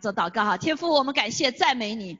做祷告哈，天父，我们感谢赞美你，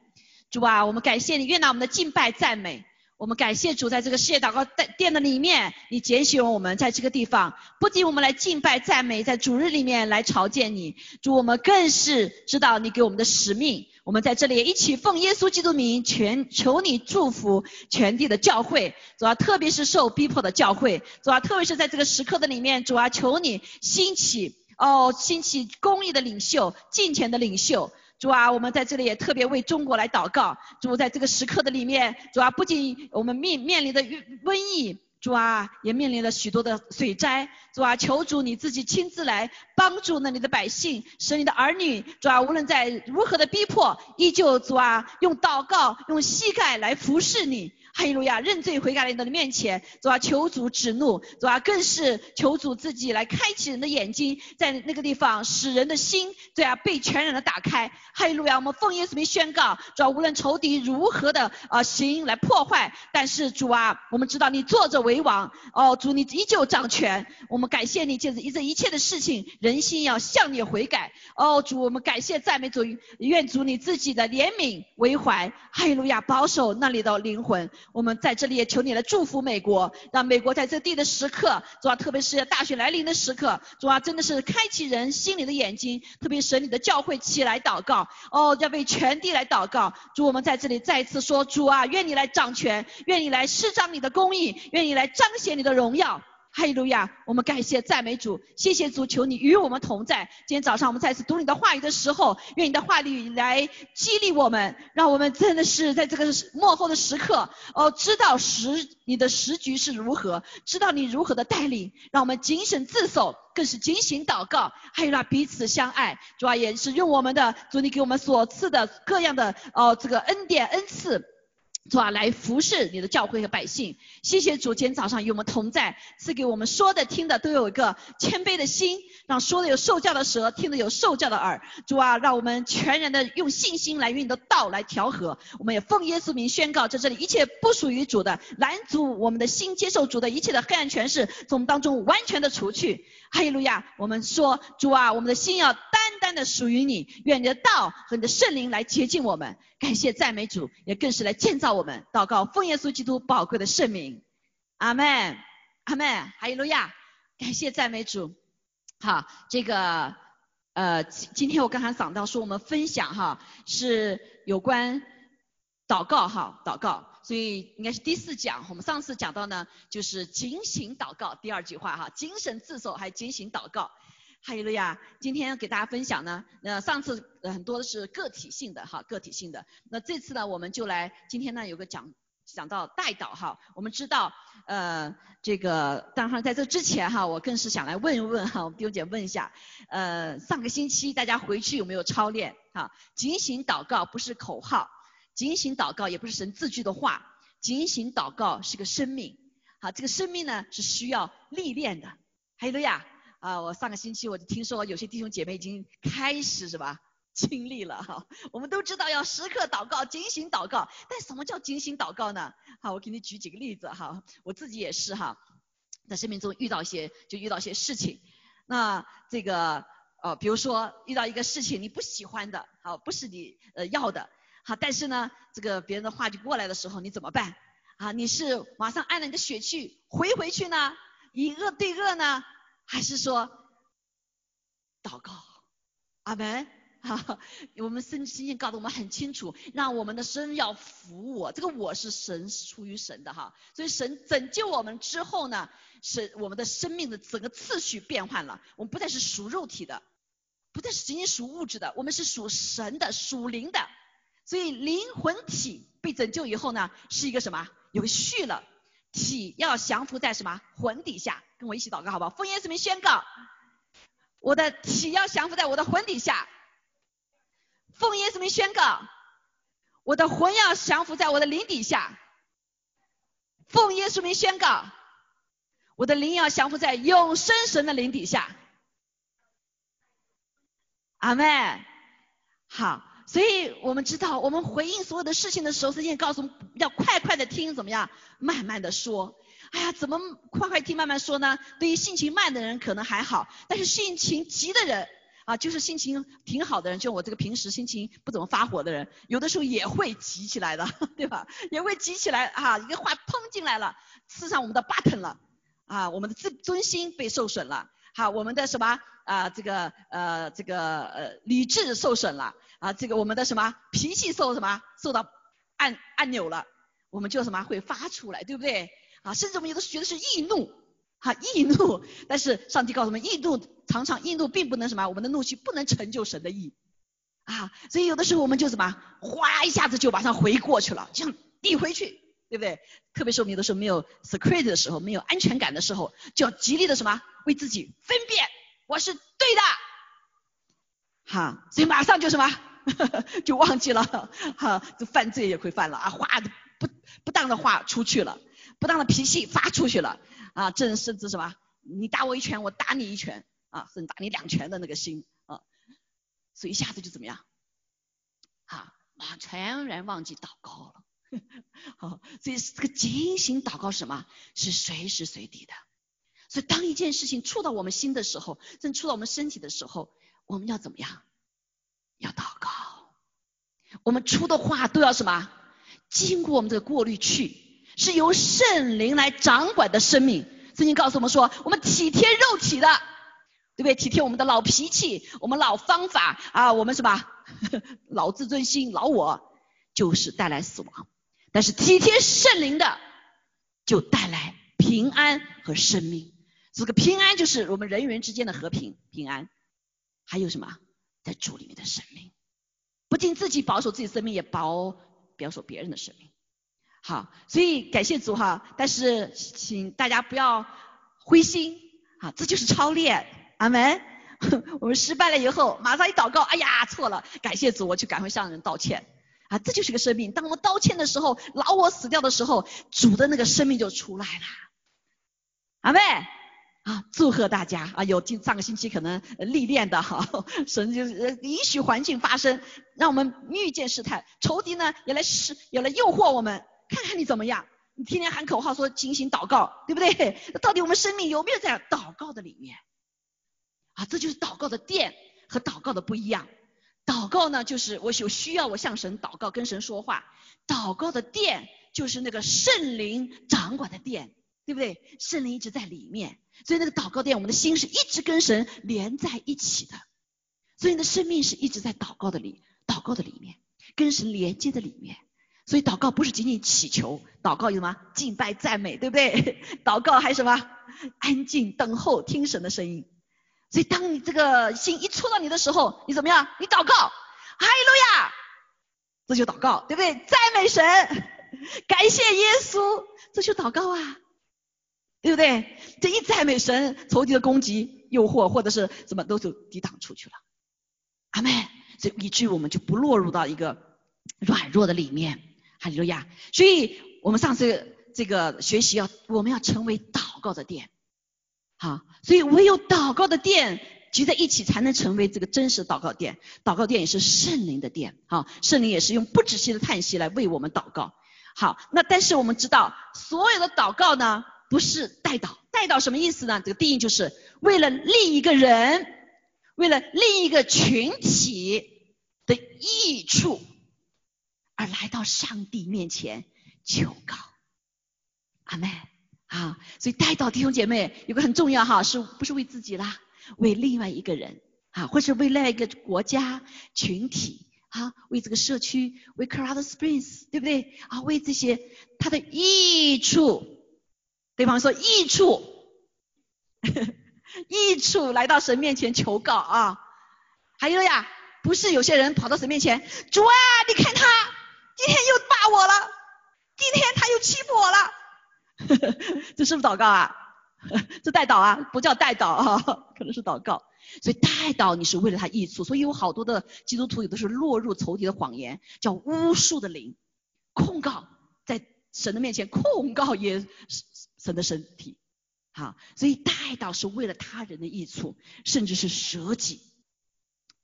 主啊，我们感谢你，愿拿我们的敬拜赞美。我们感谢主，在这个世界祷告殿的里面，你拣选我们在这个地方，不仅我们来敬拜赞美，在主日里面来朝见你，主我们更是知道你给我们的使命。我们在这里一起奉耶稣基督名，全求你祝福全地的教会，主啊，特别是受逼迫的教会，主啊，特别是在这个时刻的里面，主啊，求你兴起哦，兴起公益的领袖，金钱的领袖。主啊，我们在这里也特别为中国来祷告。主在这个时刻的里面，主啊，不仅我们面面临的瘟疫，主啊，也面临了许多的水灾。主啊，求主你自己亲自来帮助那里的百姓，使你的儿女，主啊，无论在如何的逼迫，依旧主啊，用祷告，用膝盖来服侍你。哈利路亚，认罪悔改来到你面前，主啊，求主止怒，主啊，更是求主自己来开启人的眼睛，在那个地方使人的心，对啊，被全然的打开。哈利路亚，我们奉耶稣名宣告，主啊，无论仇敌如何的啊行来破坏，但是主啊，我们知道你坐着为为王，哦，主你依旧掌权，我们感谢你，借着这一切的事情，人心要向你悔改。哦，主，我们感谢赞美主，愿主你自己的怜悯为怀，哈利路亚，保守那里的灵魂。我们在这里也求你来祝福美国，让美国在这地的时刻，主啊，特别是大选来临的时刻，主啊，真的是开启人心里的眼睛，特别是你的教会起来祷告，哦，要为全地来祷告。主，我们在这里再一次说，主啊，愿你来掌权，愿你来施展你的公义，愿你来来彰显你的荣耀。哈利路亚！我们感谢赞美主，谢谢主，求你与我们同在。今天早上我们再次读你的话语的时候，愿你的话语来激励我们，让我们真的是在这个幕后的时刻，哦，知道时你的时局是如何，知道你如何的带领，让我们谨慎自守，更是警醒祷告，还有那彼此相爱。主要也是用我们的主你给我们所赐的各样的哦这个恩典恩赐。主啊？来服侍你的教会和百姓。谢谢主，今天早上与我们同在，赐给我们说的、听的都有一个谦卑的心，让说的有受教的舌，听的有受教的耳。主啊，让我们全然的用信心来与你的道来调和。我们也奉耶稣名宣告，在这里一切不属于主的拦阻我们的心接受主的一切的黑暗权势，从当中完全的除去。哈利路亚！我们说，主啊，我们的心要单单的属于你，愿你的道和你的圣灵来洁净我们。感谢赞美主，也更是来建造我我们。祷告，奉耶稣基督宝贵的圣名，阿门，阿门。哈利路亚！感谢赞美主。好，这个呃，今天我刚才讲到说，我们分享哈是有关祷告哈，祷告。所以应该是第四讲，我们上次讲到呢，就是警醒祷告第二句话哈，精神自守还警醒祷告。还有了呀，今天给大家分享呢，呃，上次很多的是个体性的哈，个体性的。那这次呢，我们就来今天呢有个讲讲到代祷哈。我们知道呃这个，当然在这之前哈，我更是想来问一问哈，弟兄姐问一下，呃上个星期大家回去有没有操练哈？警醒祷告不是口号。警醒祷告也不是神字句的话，警醒祷告是个生命，好，这个生命呢是需要历练的。还有了呀，啊，我上个星期我就听说有些弟兄姐妹已经开始是吧，经历了哈。我们都知道要时刻祷告，警醒祷告，但什么叫警醒祷告呢？好，我给你举几个例子哈，我自己也是哈，在生命中遇到一些就遇到一些事情，那这个呃，比如说遇到一个事情你不喜欢的，好，不是你呃要的。好，但是呢，这个别人的话就过来的时候，你怎么办？啊，你是马上按了你的血去回回去呢？以恶对恶呢？还是说祷告？阿门。哈，我们圣经告诉我们很清楚，让我们的神要服我，这个我是神是出于神的哈。所以神拯救我们之后呢，是我们的生命的整个次序变换了，我们不再是属肉体的，不再是仅仅属物质的，我们是属神的、属灵的。所以灵魂体被拯救以后呢，是一个什么？有序了，体要降服在什么魂底下？跟我一起祷告好不好？奉耶稣名宣告，我的体要降服在我的魂底下。奉耶稣名宣告，我的魂要降服在我的灵底下。奉耶稣名宣告，我的灵要降服在永生神的灵底下。阿门。好。所以我们知道，我们回应所有的事情的时候，圣经告诉我们要快快的听，怎么样？慢慢的说。哎呀，怎么快快听，慢慢说呢？对于性情慢的人可能还好，但是性情急的人，啊，就是性情挺好的人，就我这个平时心情不怎么发火的人，有的时候也会急起来的，对吧？也会急起来啊，一个话砰进来了，刺上我们的 button 了，啊，我们的自尊心被受损了，好，我们的什么啊，这个呃这个呃理智受损了，啊，这个我们的什么脾气受什么受到按按钮了，我们就什么会发出来，对不对？啊，甚至我们有的学的是易怒。哈，易怒，但是上帝告诉我们，易怒常常易怒并不能什么，我们的怒气不能成就神的意啊，所以有的时候我们就什么，哗一下子就马上回过去了，这样递回去，对不对？特别是我们有的时候没有 security 的时候，没有安全感的时候，就要极力的什么，为自己分辨，我是对的，哈，所以马上就什么，就忘记了，哈，就犯罪也会犯了啊，话不不当的话出去了，不当的脾气发出去了。啊，这人甚至什么？你打我一拳，我打你一拳，啊，甚至打你两拳的那个心，啊，所以一下子就怎么样？啊，啊，全然忘记祷告了。好，所以这个警醒祷告是什么？是随时随地的。所以当一件事情触到我们心的时候，正触到我们身体的时候，我们要怎么样？要祷告。我们出的话都要什么？经过我们这个过滤去。是由圣灵来掌管的生命。圣经告诉我们说，我们体贴肉体的，对不对？体贴我们的老脾气，我们老方法啊，我们什么 老自尊心、老我，就是带来死亡。但是体贴圣灵的，就带来平安和生命。这个平安就是我们人与人之间的和平、平安。还有什么？在主里面的生命，不仅自己保守自己生命，也保保守别人的生命。好，所以感谢主哈，但是请大家不要灰心，啊，这就是操练，阿门。我们失败了以后，马上一祷告，哎呀，错了，感谢主，我就赶快向人道歉，啊，这就是个生命。当我们道歉的时候，老我死掉的时候，主的那个生命就出来了，阿妹，啊，祝贺大家啊，有今上个星期可能历练的哈，神就允许环境发生，让我们遇见试探，仇敌呢也来试，也来诱惑我们。看看你怎么样？你天天喊口号说进行祷告，对不对？那 到底我们生命有没有在祷告的里面？啊，这就是祷告的殿和祷告的不一样。祷告呢，就是我有需要我向神祷告，跟神说话。祷告的殿就是那个圣灵掌管的殿，对不对？圣灵一直在里面，所以那个祷告殿，我们的心是一直跟神连在一起的。所以你的生命是一直在祷告的里，祷告的里面，跟神连接的里面。所以祷告不是仅仅祈求，祷告有什么敬拜赞美，对不对？祷告还有什么安静等候听神的声音。所以当你这个心一触到你的时候，你怎么样？你祷告，哈利路亚，这就祷告，对不对？赞美神，感谢耶稣，这就祷告啊，对不对？这一赞美神，仇敌的攻击、诱惑或者是什么都就抵挡出去了。阿妹，所以以至于我们就不落入到一个软弱的里面。哈利路亚！所以我们上次这个学习要，我们要成为祷告的殿，好，所以唯有祷告的殿聚在一起，才能成为这个真实祷告殿。祷告殿也是圣灵的殿，好，圣灵也是用不止息的叹息来为我们祷告。好，那但是我们知道，所有的祷告呢，不是代祷，代祷什么意思呢？这个定义就是为了另一个人，为了另一个群体的益处。而来到上帝面前求告，阿妹啊，所以带到弟兄姐妹有个很重要哈，是不是为自己啦？为另外一个人啊，或是为另外一个国家群体啊，为这个社区，为 c r o w d Springs，对不对啊？为这些他的益处，对方说益处，益处来到神面前求告啊。还有呀，不是有些人跑到神面前，主啊，你看他。今天又骂我了，今天他又欺负我了，这是不是祷告啊？这代祷啊，不叫代祷啊，可能是祷告。所以代祷你是为了他益处，所以有好多的基督徒有的是落入仇敌的谎言，叫巫术的灵，控告在神的面前控告也神的身体，好，所以代祷是为了他人的益处，甚至是舍己，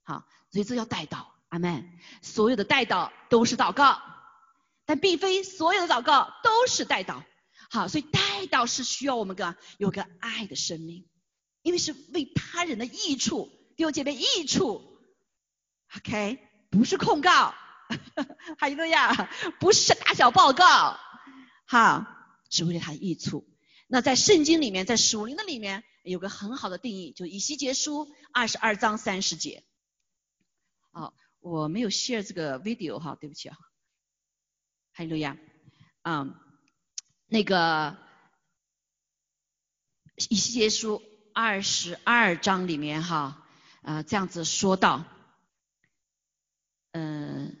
好，所以这叫代祷。阿门。所有的代祷都是祷告，但并非所有的祷告都是代祷。好，所以代祷是需要我们个有个爱的生命，因为是为他人的益处弟兄姐妹益处。OK，不是控告，哈利路亚，不是打小报告，好，是为了他的益处。那在圣经里面，在属灵的里面有个很好的定义，就以西结书二十二章三十节。哦，我没有 share 这个 video 哈，对不起啊。哈利路亚，嗯，那个以西结书二十二章里面哈，啊这样子说到，嗯，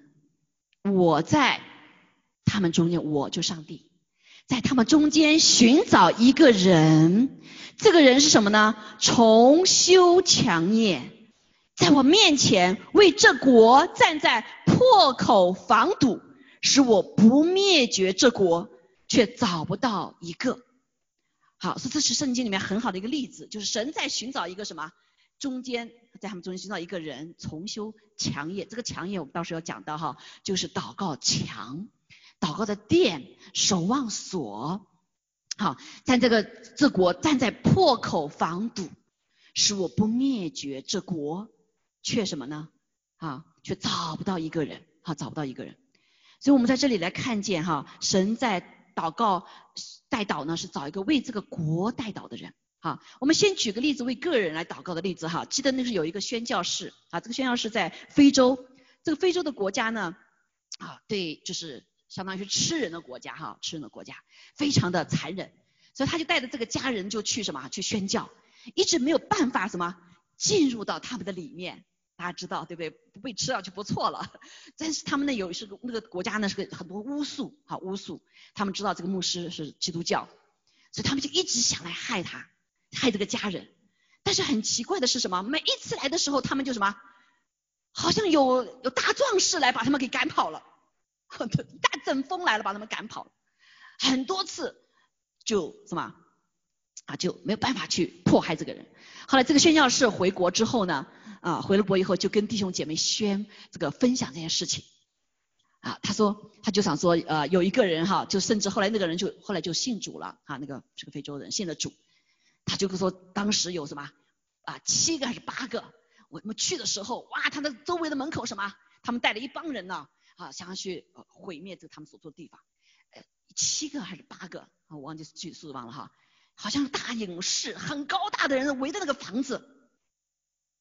我在他们中间，我就上帝。在他们中间寻找一个人，这个人是什么呢？重修墙业，在我面前为这国站在破口防堵，使我不灭绝这国，却找不到一个。好，所以这是圣经里面很好的一个例子，就是神在寻找一个什么？中间在他们中间寻找一个人重修墙业，这个墙业我们到时候要讲到哈，就是祷告墙。祷告的殿，守望所，好，在这个这国站在破口防堵，使我不灭绝这国，却什么呢？啊，却找不到一个人，哈，找不到一个人。所以我们在这里来看见哈，神在祷告代祷呢，是找一个为这个国代祷的人。哈，我们先举个例子，为个人来祷告的例子哈。记得那是有一个宣教士啊，这个宣教士在非洲，这个非洲的国家呢，啊，对，就是。相当于是吃人的国家哈，吃人的国家非常的残忍，所以他就带着这个家人就去什么去宣教，一直没有办法什么进入到他们的里面，大家知道对不对？不被吃掉就不错了。但是他们呢有是个那个国家呢是个很多巫术哈巫术，他们知道这个牧师是基督教，所以他们就一直想来害他，害这个家人。但是很奇怪的是什么？每一次来的时候，他们就什么，好像有有大壮士来把他们给赶跑了。大阵风来了，把他们赶跑了，很多次就什么啊就没有办法去迫害这个人。后来这个宣教士回国之后呢，啊回了国以后就跟弟兄姐妹宣这个分享这件事情。啊，他说他就想说，呃有一个人哈，就甚至后来那个人就后来就信主了啊，那个是个非洲人信了主。他就说当时有什么啊七个还是八个，我们去的时候哇，他的周围的门口什么，他们带了一帮人呢。啊，想要去毁灭这他们所住的地方，呃，七个还是八个啊？我忘记具体数忘了哈。好像大勇士，很高大的人围着那个房子，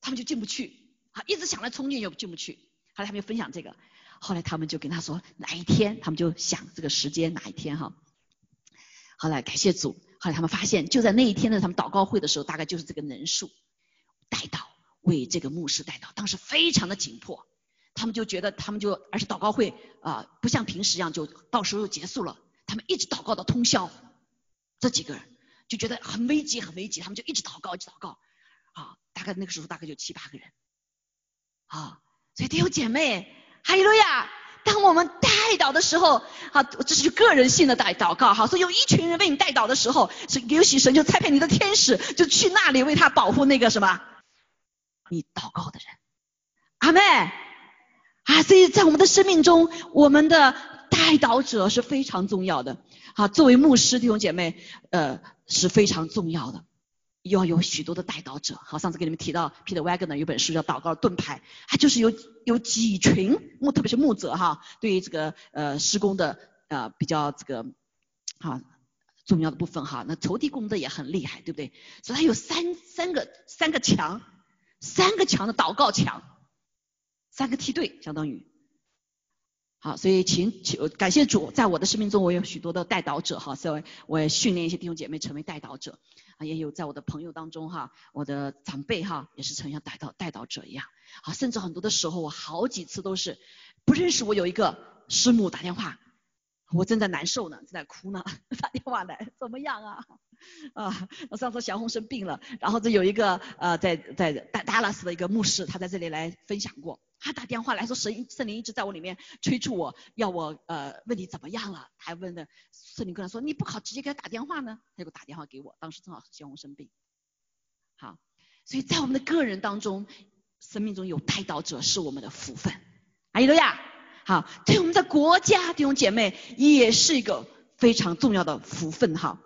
他们就进不去啊，一直想来冲进又进不去。后来他们就分享这个，后来他们就跟他说哪一天，他们就想这个时间哪一天哈。后来感谢主，后来他们发现就在那一天呢，他们祷告会的时候，大概就是这个人数，带到为这个牧师带到，当时非常的紧迫。他们就觉得，他们就而且祷告会啊，不像平时一样就到时候就结束了。他们一直祷告到通宵，这几个人就觉得很危急，很危急，他们就一直祷告，一直祷告啊。大概那个时候大概就七八个人啊。所以弟兄姐妹，哈利路亚！当我们带祷的时候，好，这是个人性的带祷告，好，所以有一群人为你带祷的时候，是有喜神就差派你的天使就去那里为他保护那个什么你祷告的人。阿妹。啊，所以在我们的生命中，我们的带祷者是非常重要的。好，作为牧师弟兄姐妹，呃，是非常重要的，要有许多的带导者。好，上次给你们提到 Peter Wagner 有本书叫《祷告盾牌》，他就是有有几群牧，特别是牧者哈，对于这个呃施工的呃比较这个啊重要的部分哈。那投递工的也很厉害，对不对？所以他有三三个三个墙，三个墙的祷告墙。三个梯队相当于，好，所以请请感谢主，在我的生命中，我有许多的带导者哈，所以我也训练一些弟兄姐妹成为带导者，啊，也有在我的朋友当中哈，我的长辈哈，也是成像带导带导者一样，啊，甚至很多的时候，我好几次都是不认识，我有一个师母打电话，我正在难受呢，正在哭呢，打电话来，怎么样啊？啊，我上次小红生病了，然后这有一个呃，在在达达拉斯的一个牧师，他在这里来分享过。他打电话来说，神圣灵一直在我里面催促我，要我呃问你怎么样了？还问的圣灵跟他说，你不好直接给他打电话呢？他就打电话给我，当时正好小红生病。好，所以在我们的个人当中，生命中有带导者是我们的福分。阿依罗亚，好，对我们的国家弟兄姐妹也是一个非常重要的福分哈。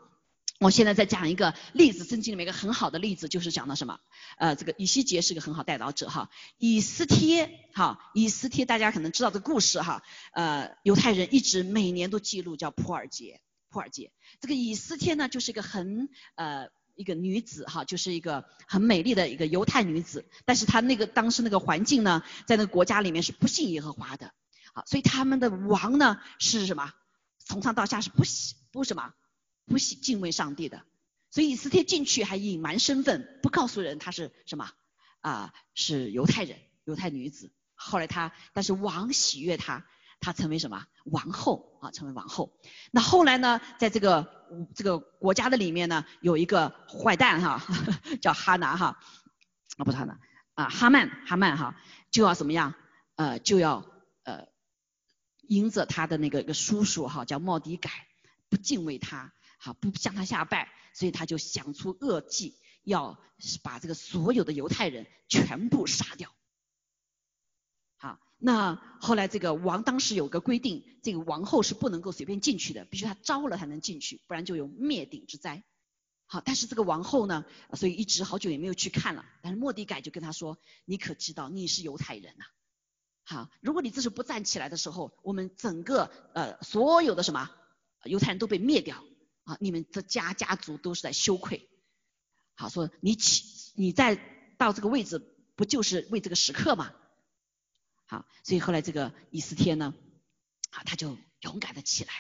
我现在在讲一个例子，圣经里面一个很好的例子，就是讲的什么？呃，这个以西结是个很好带导者哈。以斯帖哈，以斯帖大家可能知道这个故事哈。呃，犹太人一直每年都记录叫普尔节，普尔节。这个以斯帖呢，就是一个很呃一个女子哈，就是一个很美丽的一个犹太女子。但是她那个当时那个环境呢，在那个国家里面是不信耶和华的，好，所以他们的王呢是什么？从上到下是不喜不什么？不喜敬畏上帝的，所以以斯帖进去还隐瞒身份，不告诉人他是什么啊，是犹太人，犹太女子。后来他，但是王喜悦他，他成为什么王后啊，成为王后。那后来呢，在这个这个国家的里面呢，有一个坏蛋哈，叫哈拿哈，啊不是哈拿啊哈曼哈曼哈，就要怎么样呃就要呃迎着他的那个一个叔叔哈叫莫迪改，不敬畏他。好，不向他下拜，所以他就想出恶计，要把这个所有的犹太人全部杀掉。好，那后来这个王当时有个规定，这个王后是不能够随便进去的，必须他招了才能进去，不然就有灭顶之灾。好，但是这个王后呢，所以一直好久也没有去看了。但是莫迪改就跟他说：“你可知道你是犹太人呐？好，如果你这时候不站起来的时候，我们整个呃所有的什么犹太人都被灭掉。”啊，你们的家家族都是在羞愧。好，说你起，你再到这个位置，不就是为这个时刻吗？好，所以后来这个以斯帖呢，啊，他就勇敢的起来，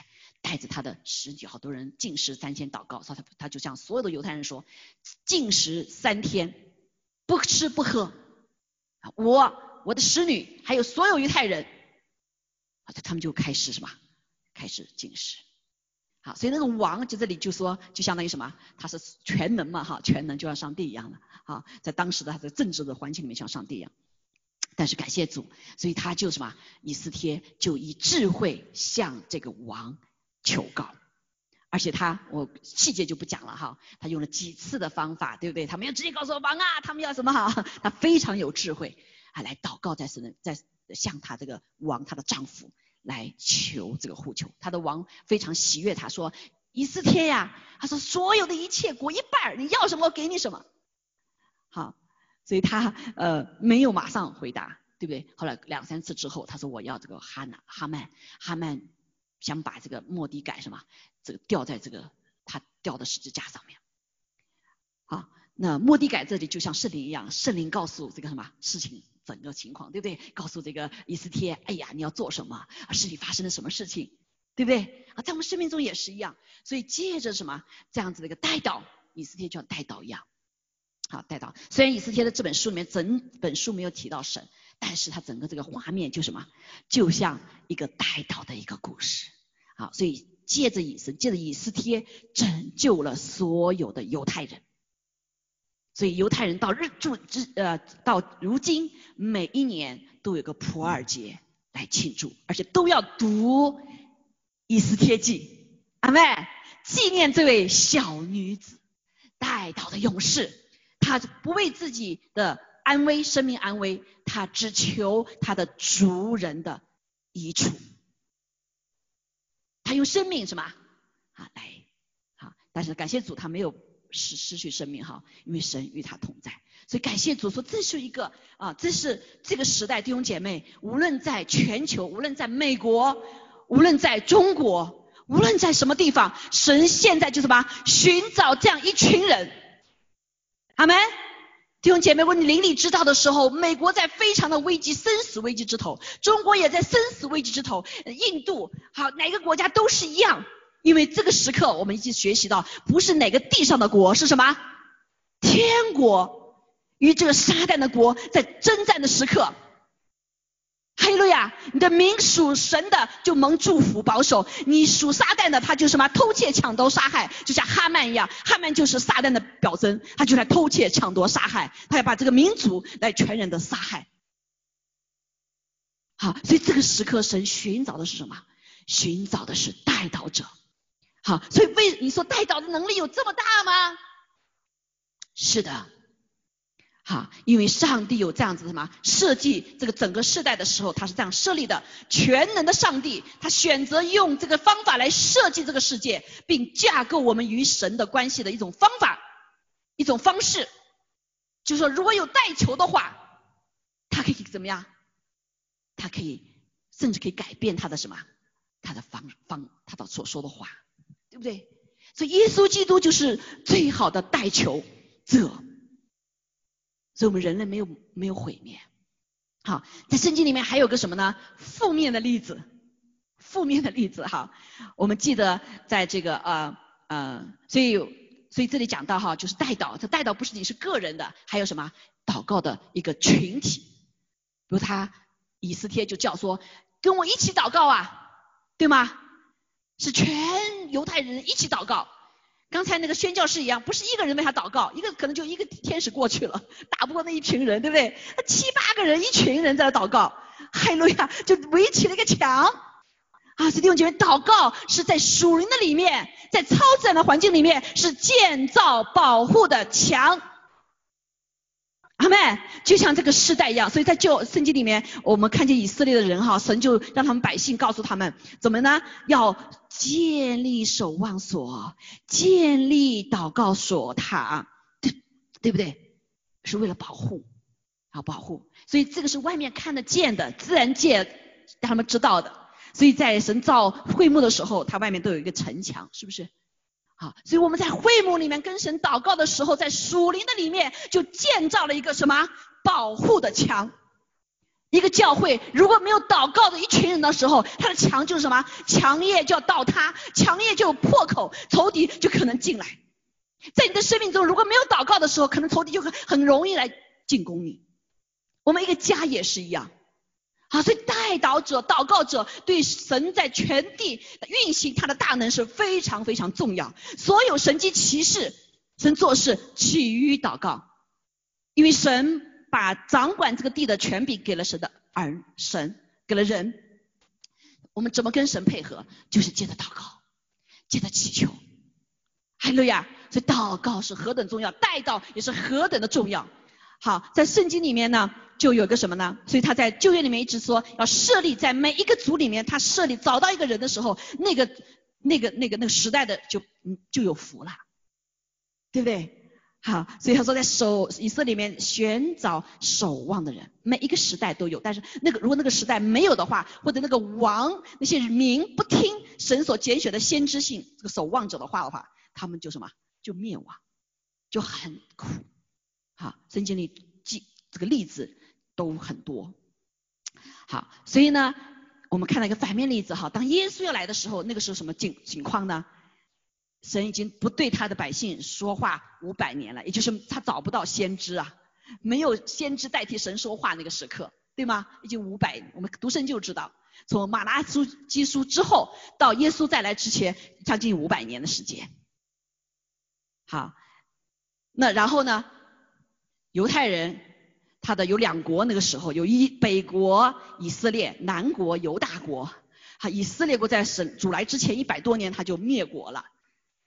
带着他的十几好多人进食三天祷告，他他他就向所有的犹太人说，进食三天，不吃不喝，我我的使女还有所有犹太人，他们就开始什么？开始进食。好，所以那个王就这里就说，就相当于什么？他是全能嘛，哈，全能就像上帝一样的，啊，在当时的他的政治的环境里面像上帝一样。但是感谢主，所以他就什么？以斯帖就以智慧向这个王求告，而且他我细节就不讲了哈，他用了几次的方法，对不对？他没有直接告诉我王啊，他们要什么哈？他非常有智慧，啊，来祷告在神在向他这个王他的丈夫。来求这个呼求，他的王非常喜悦，他说：“以斯帖呀，他说所有的一切国一半，你要什么我给你什么。”好，所以他呃没有马上回答，对不对？后来两三次之后，他说：“我要这个哈拿哈曼，哈曼想把这个莫迪改什么，这个吊在这个他吊的十字架上面。”好，那莫迪改这里就像圣灵一样，圣灵告诉这个什么事情。整个情况对不对？告诉这个以斯帖，哎呀，你要做什么？啊，是你发生了什么事情？对不对？啊，在我们生命中也是一样。所以借着什么这样子的一个带导，以斯帖就像带导一样。好，带导。虽然以斯帖的这本书里面整本书没有提到神，但是他整个这个画面就什么，就像一个带导的一个故事。好，所以借着以斯，借着以斯帖拯救了所有的犹太人。所以犹太人到日住之呃到如今每一年都有个普尔节来庆祝，而且都要读以斯帖记，阿妹纪念这位小女子带到的勇士，她不为自己的安危生命安危，她只求她的族人的益处，她用生命什么啊来好，但是感谢主，她没有。失失去生命哈，因为神与他同在，所以感谢主说这是一个啊，这是这个时代弟兄姐妹，无论在全球，无论在美国，无论在中国，无论在什么地方，神现在就什么寻找这样一群人，好没？弟兄姐妹，我你邻里知道的时候，美国在非常的危机、生死危机之头，中国也在生死危机之头，印度好哪个国家都是一样。因为这个时刻，我们已经学习到，不是哪个地上的国，是什么？天国与这个撒旦的国在征战的时刻。哈利路亚！你的名属神的就蒙祝福保守，你属撒旦的他就什么偷窃抢夺杀害，就像哈曼一样，哈曼就是撒旦的表征，他就来偷窃抢夺杀害，他要把这个民族来全然的杀害。好，所以这个时刻神寻找的是什么？寻找的是带导者。好，所以为你说带导的能力有这么大吗？是的，哈，因为上帝有这样子什么设计这个整个世代的时候，他是这样设立的。全能的上帝，他选择用这个方法来设计这个世界，并架构我们与神的关系的一种方法，一种方式。就是说，如果有带球的话，他可以怎么样？他可以甚至可以改变他的什么？他的方方，他的所说的话，对不对？所以耶稣基督就是最好的代求者。所以我们人类没有没有毁灭。好，在圣经里面还有个什么呢？负面的例子，负面的例子哈。我们记得在这个呃呃，所以所以这里讲到哈，就是代祷，这代祷不是仅是个人的，还有什么祷告的一个群体。比如他以斯帖就叫说，跟我一起祷告啊，对吗？是全犹太人一起祷告。刚才那个宣教士一样，不是一个人为他祷告，一个可能就一个天使过去了，打不过那一群人，对不对？那七八个人，一群人在那祷告，海路亚就围起了一个墙啊！弟兄姐妹，祷告是在属灵的里面，在超自然的环境里面是建造保护的墙。阿妹，就像这个时代一样，所以在旧圣经里面，我们看见以色列的人哈，神就让他们百姓告诉他们，怎么呢？要建立守望所，建立祷告所塔，对对不对？是为了保护，啊保护。所以这个是外面看得见的，自然界让他们知道的。所以在神造会幕的时候，它外面都有一个城墙，是不是？好，所以我们在会幕里面跟神祷告的时候，在属灵的里面就建造了一个什么保护的墙。一个教会如果没有祷告的一群人的时候，他的墙就是什么？墙叶就要倒塌，墙叶就有破口，仇敌就可能进来。在你的生命中，如果没有祷告的时候，可能仇敌就很很容易来进攻你。我们一个家也是一样。好，所以代祷者、祷告者对神在全地运行他的大能是非常非常重要。所有神机骑士，神做事起于祷告，因为神把掌管这个地的权柄给了神的儿神，给了人。我们怎么跟神配合？就是借着祷告，借着祈求。哈利路亚！所以祷告是何等重要，代祷也是何等的重要。好，在圣经里面呢，就有个什么呢？所以他在旧约里面一直说要设立在每一个族里面，他设立找到一个人的时候，那个那个那个那个时代的就嗯就有福了，对不对？好，所以他说在守以色列里面寻找守望的人，每一个时代都有，但是那个如果那个时代没有的话，或者那个王那些民不听神所拣选的先知性这个守望者的话的话，他们就什么就灭亡，就很苦。好，圣经里记这个例子都很多。好，所以呢，我们看到一个反面例子哈，当耶稣要来的时候，那个时候什么境情况呢？神已经不对他的百姓说话五百年了，也就是他找不到先知啊，没有先知代替神说话那个时刻，对吗？已经五百，我们读圣经就知道，从马拉书基书之后到耶稣再来之前，将近五百年的时间。好，那然后呢？犹太人，他的有两国，那个时候有一北国以色列，南国犹大国。哈，以色列国在神主来之前一百多年他就灭国了，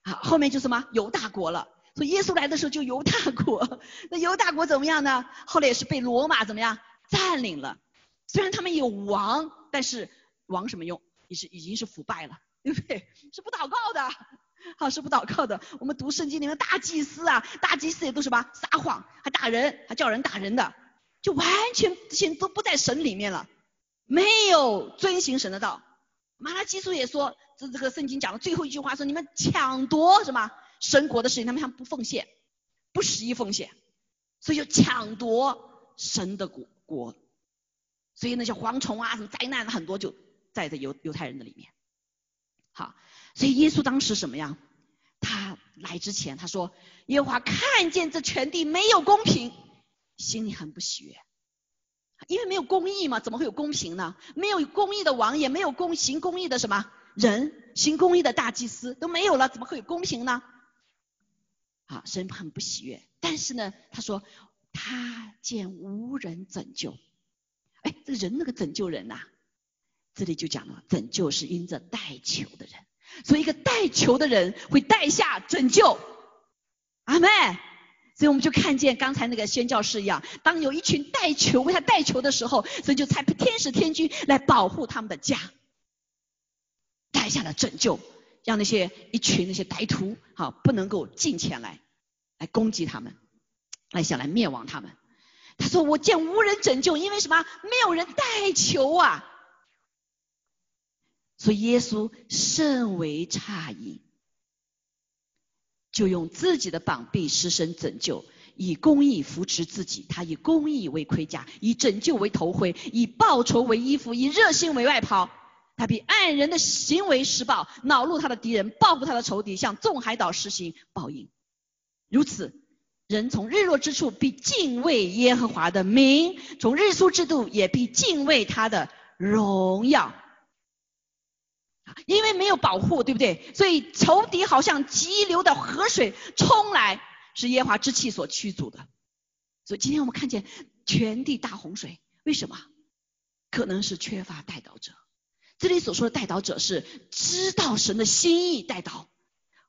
好，后面就什么犹大国了。所以耶稣来的时候就犹大国，那犹大国怎么样呢？后来也是被罗马怎么样占领了？虽然他们有王，但是王什么用？已是已经是腐败了，对不对？是不祷告的。好是不祷告的，我们读圣经里面大祭司啊，大祭司也都是吧撒谎，还打人，还叫人打人的，就完全这些都不在神里面了，没有遵行神的道。马拉基书也说，这这个圣经讲的最后一句话说，你们抢夺什么神国的事情，他们还不奉献，不十一奉献，所以就抢夺神的国国，所以那些蝗虫啊，什么灾难很多就在这犹犹太人的里面。好。所以耶稣当时什么样？他来之前他说：“耶和华看见这全地没有公平，心里很不喜悦，因为没有公义嘛，怎么会有公平呢？没有公义的王，也没有公行公义的什么人，行公义的大祭司都没有了，怎么会有公平呢？”啊，神很不喜悦。但是呢，他说他见无人拯救。哎，这人那个拯救人呐，这里就讲了，拯救是因着带球的人。所以，一个带球的人会带下拯救，阿妹。所以我们就看见刚才那个宣教士一样，当有一群带球为他带球的时候，所以就差天使天军来保护他们的家，带下了拯救，让那些一群那些歹徒好不能够进前来，来攻击他们，来想来灭亡他们。他说：“我见无人拯救，因为什么？没有人带球啊！”所以耶稣甚为诧异。就用自己的膀臂施身拯救，以公义扶持自己。他以公义为盔甲，以拯救为头盔，以报仇为衣服，以热心为外袍。他比爱人的行为施暴，恼怒他的敌人，报复他的仇敌，向众海岛施行报应。如此，人从日落之处必敬畏耶和华的名，从日出之度也必敬畏他的荣耀。因为没有保护，对不对？所以仇敌好像急流的河水冲来，是耶华之气所驱逐的。所以今天我们看见全地大洪水，为什么？可能是缺乏带导者。这里所说的带导者是知道神的心意带导，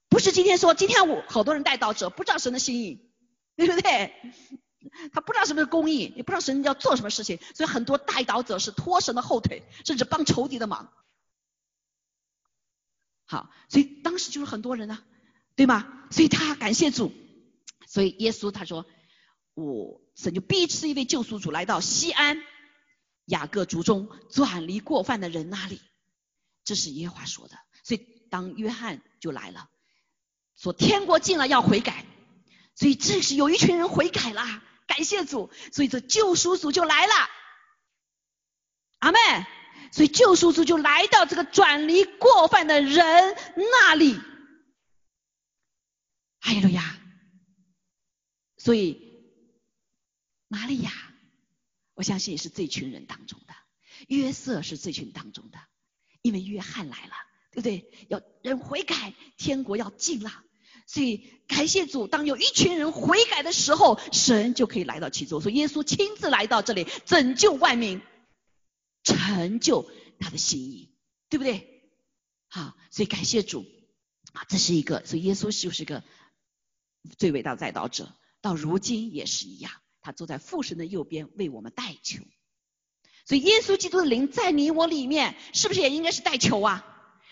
不是今天说今天我好多人带导者不知道神的心意，对不对？他不知道什么是公义，也不知道神要做什么事情，所以很多带导者是拖神的后腿，甚至帮仇敌的忙。好，所以当时就是很多人呢，对吗？所以他感谢主，所以耶稣他说，我神就必是一位救赎主来到西安雅各族中转离过犯的人那里，这是耶华说的。所以当约翰就来了，说天国近了要悔改，所以这是有一群人悔改啦，感谢主，所以这救赎主就来了，阿门。所以救赎主就来到这个转离过犯的人那里，哈利路亚。所以玛利亚，我相信是这群人当中的，约瑟是这群当中的，因为约翰来了，对不对？要人悔改，天国要进了。所以感谢主，当有一群人悔改的时候，神就可以来到其中。所以耶稣亲自来到这里，拯救万民。成就他的心意，对不对？好，所以感谢主啊，这是一个，所以耶稣就是个最伟大的带导者，到如今也是一样，他坐在父神的右边为我们代求。所以耶稣基督的灵在你我里面，是不是也应该是代求啊？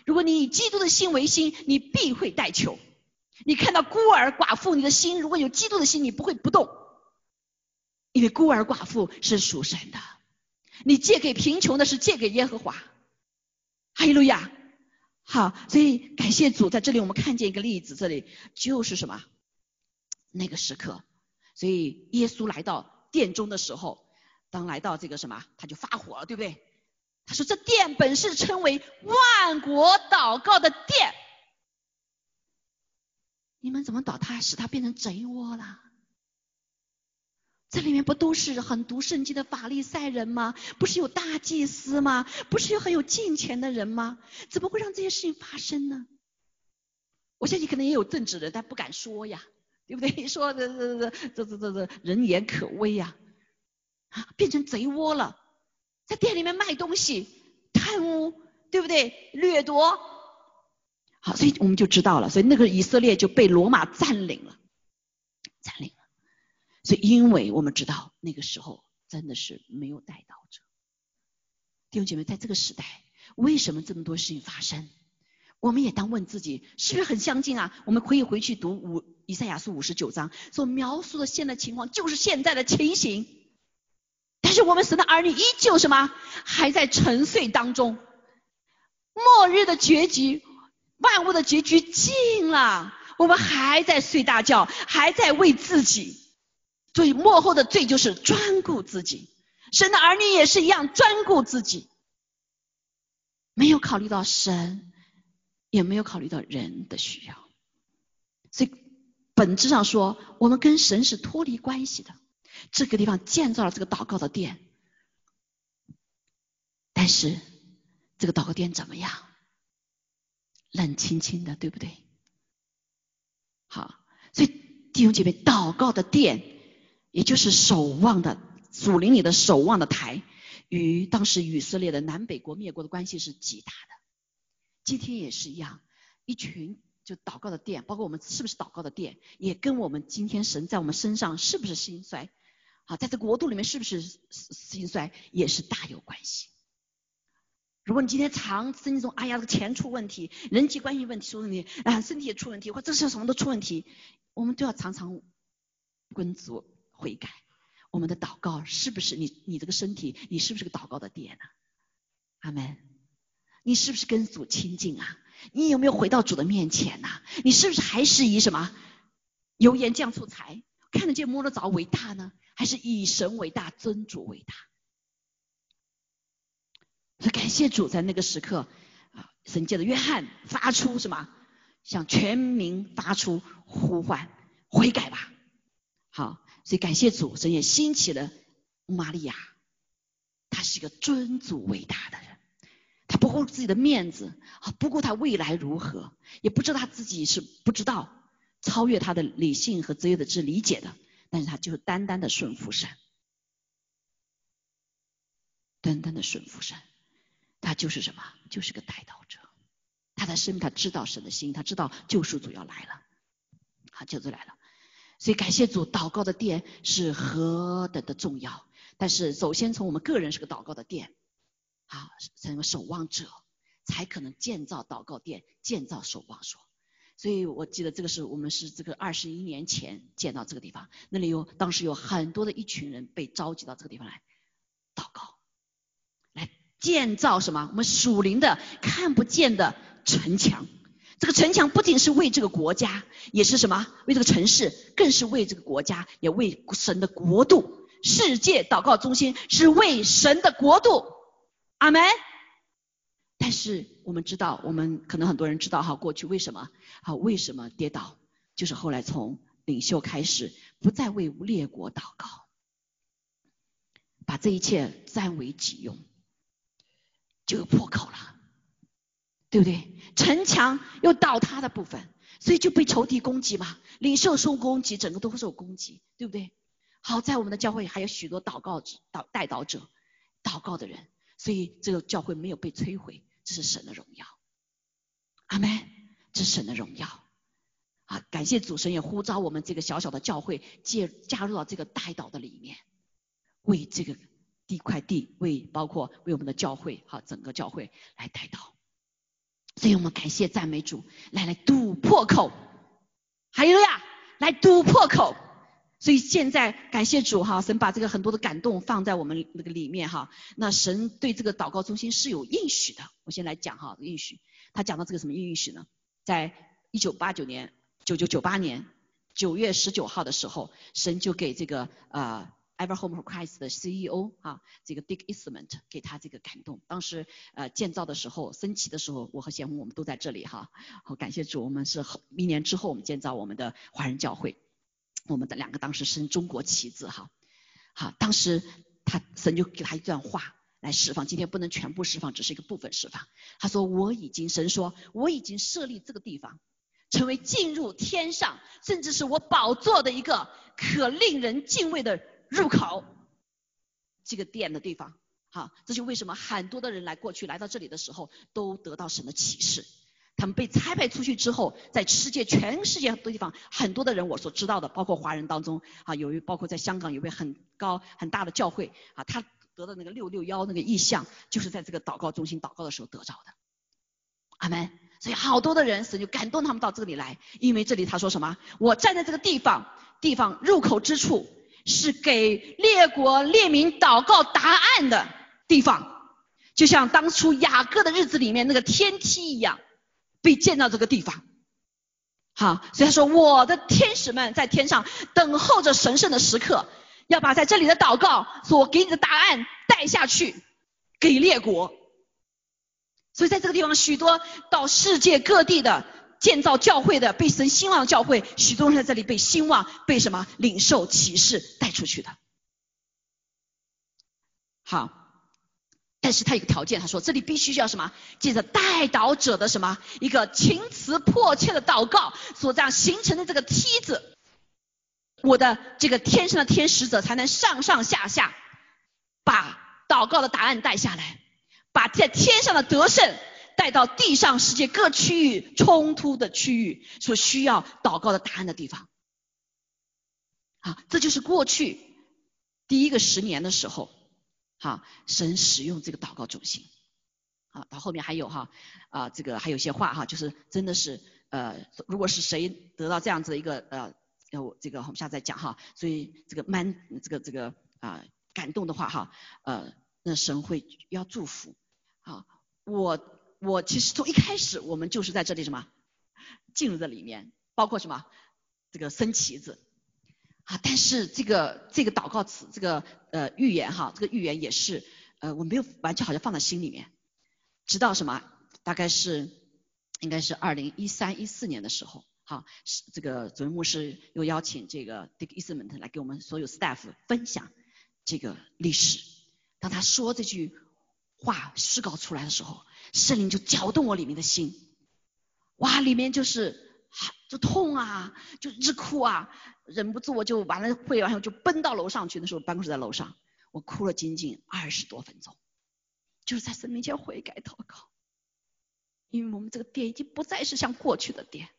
如果你以基督的心为心，你必会代求。你看到孤儿寡妇，你的心如果有基督的心，你不会不动，因为孤儿寡妇是属神的。你借给贫穷的是借给耶和华，哈利路亚。好，所以感谢主，在这里我们看见一个例子，这里就是什么？那个时刻，所以耶稣来到殿中的时候，当来到这个什么，他就发火了，对不对？他说：“这殿本是称为万国祷告的殿，你们怎么倒塌，使它变成贼窝了？”这里面不都是很读圣经的法利赛人吗？不是有大祭司吗？不是有很有金钱的人吗？怎么会让这些事情发生呢？我相信可能也有正直人，但不敢说呀，对不对？说这这这这这这这人言可畏呀，啊，变成贼窝了，在店里面卖东西，贪污，对不对？掠夺，好，所以我们就知道了，所以那个以色列就被罗马占领了，占领。所以，因为我们知道那个时候真的是没有带导者，弟兄姐妹，在这个时代，为什么这么多事情发生？我们也当问自己，是不是很相近啊？我们可以回去读五以赛亚书五十九章，所描述的现在情况就是现在的情形。但是我们神的儿女依旧什么？还在沉睡当中，末日的结局，万物的结局近了，我们还在睡大觉，还在为自己。所以幕后的罪就是专顾自己，神的儿女也是一样专顾自己，没有考虑到神，也没有考虑到人的需要。所以本质上说，我们跟神是脱离关系的。这个地方建造了这个祷告的殿，但是这个祷告殿怎么样？冷清清的，对不对？好，所以弟兄姐妹，祷告的殿。也就是守望的祖林里的守望的台，与当时以色列的南北国灭国的关系是极大的。今天也是一样，一群就祷告的殿，包括我们是不是祷告的殿，也跟我们今天神在我们身上是不是心衰，啊，在这国度里面是不是心衰，也是大有关系。如果你今天常生命中，哎呀，这个钱出问题，人际关系问题出问题，啊，身体也出问题，或这是什么都出问题，我们都要常常滚足悔改。我们的祷告是不是你你这个身体，你是不是个祷告的殿呢？阿门。你是不是跟主亲近啊？你有没有回到主的面前呐？你是不是还是以什么油盐酱醋茶看得见摸得着为大呢？还是以神为大，尊主为大？所以感谢主，在那个时刻啊，神借着约翰发出什么，向全民发出呼唤，悔改吧。好，所以感谢主，神也兴起了玛利亚，她是一个尊主伟大的人，她不顾自己的面子啊，不顾她未来如何，也不知道她自己是不知道超越她的理性和职业的之理解的，但是她就是单单的顺服神，单单的顺服神。他就是什么？就是个带导者。他在生命，他知道神的心，他知道救赎主要来了。好，救主来了。所以感谢主，祷告的殿是何等的重要。但是首先从我们个人是个祷告的殿，啊，成为守望者，才可能建造祷告殿，建造守望所。所以我记得这个是我们是这个二十一年前建到这个地方，那里有当时有很多的一群人被召集到这个地方来祷告。来建造什么？我们属灵的看不见的城墙。这个城墙不仅是为这个国家，也是什么？为这个城市，更是为这个国家，也为神的国度。世界祷告中心是为神的国度。阿门。但是我们知道，我们可能很多人知道哈，过去为什么？好，为什么跌倒？就是后来从领袖开始，不再为列国祷告，把这一切占为己用。就有破口了，对不对？城墙有倒塌的部分，所以就被仇敌攻击嘛。领袖受攻击，整个都受攻击，对不对？好在我们的教会还有许多祷告者、祷带祷者、祷告的人，所以这个教会没有被摧毁，这是神的荣耀。阿门，这是神的荣耀。啊，感谢主神也呼召我们这个小小的教会介加入到这个带祷的里面，为这个。地块地为包括为我们的教会哈整个教会来带祷，所以我们感谢赞美主来来堵破口，还有呀来堵破口，所以现在感谢主哈神把这个很多的感动放在我们那个里面哈，那神对这个祷告中心是有应许的，我先来讲哈应许，他讲到这个什么应许呢？在一九八九年九九九八年九月十九号的时候，神就给这个呃。Ever Home Christ 的 CEO 啊，这个 Dick Eastman 给他这个感动。当时呃建造的时候，升旗的时候，我和贤红我们都在这里哈。好，感谢主，我们是一年之后我们建造我们的华人教会，我们的两个当时升中国旗子哈。好，当时他神就给他一段话来释放，今天不能全部释放，只是一个部分释放。他说我已经神说我已经设立这个地方，成为进入天上，甚至是我宝座的一个可令人敬畏的。入口这个殿的地方，好，这就为什么很多的人来过去来到这里的时候，都得到神的启示。他们被差派出去之后，在世界全世界很多地方，很多的人我所知道的，包括华人当中啊，有一包括在香港有位很高很大的教会啊，他得到那个六六幺那个意象，就是在这个祷告中心祷告的时候得着的。阿门。所以好多的人神就感动他们到这里来，因为这里他说什么？我站在这个地方，地方入口之处。是给列国列民祷告答案的地方，就像当初雅各的日子里面那个天梯一样，被建到这个地方。好，所以他说我的天使们在天上等候着神圣的时刻，要把在这里的祷告所给你的答案带下去给列国。所以在这个地方，许多到世界各地的。建造教会的被神兴旺教会，许多人在这里被兴旺，被什么领受启示带出去的。好，但是他有个条件，他说这里必须要什么？借着带导者的什么一个情辞迫切的祷告所这样形成的这个梯子，我的这个天上的天使者才能上上下下把祷告的答案带下来，把在天上的得胜。带到地上世界各区域冲突的区域所需要祷告的答案的地方。好，这就是过去第一个十年的时候，好，神使用这个祷告中心。啊，到后面还有哈啊，这个还有些话哈，就是真的是呃，如果是谁得到这样子的一个呃，要这个我们下次再讲哈。所以这个蛮这个这个啊感动的话哈，呃，那神会要祝福。好，我我其实从一开始我们就是在这里什么进入这里面，包括什么这个升旗子啊，但是这个这个祷告词这个呃预言哈，这个预言也是呃我没有完全好像放在心里面。直到什么？大概是应该是二零一三一四年的时候，好，是这个主任牧师又邀请这个 Dick Eastman 来给我们所有 staff 分享这个历史。当他说这句话诗稿出来的时候，圣灵就搅动我里面的心，哇，里面就是就痛啊，就直哭啊，忍不住我就完了会完后就奔到楼上去。那时候办公室在楼上，我哭了仅仅二十多分钟。就是在神面前悔改祷告，因为我们这个殿已经不再是像过去的殿，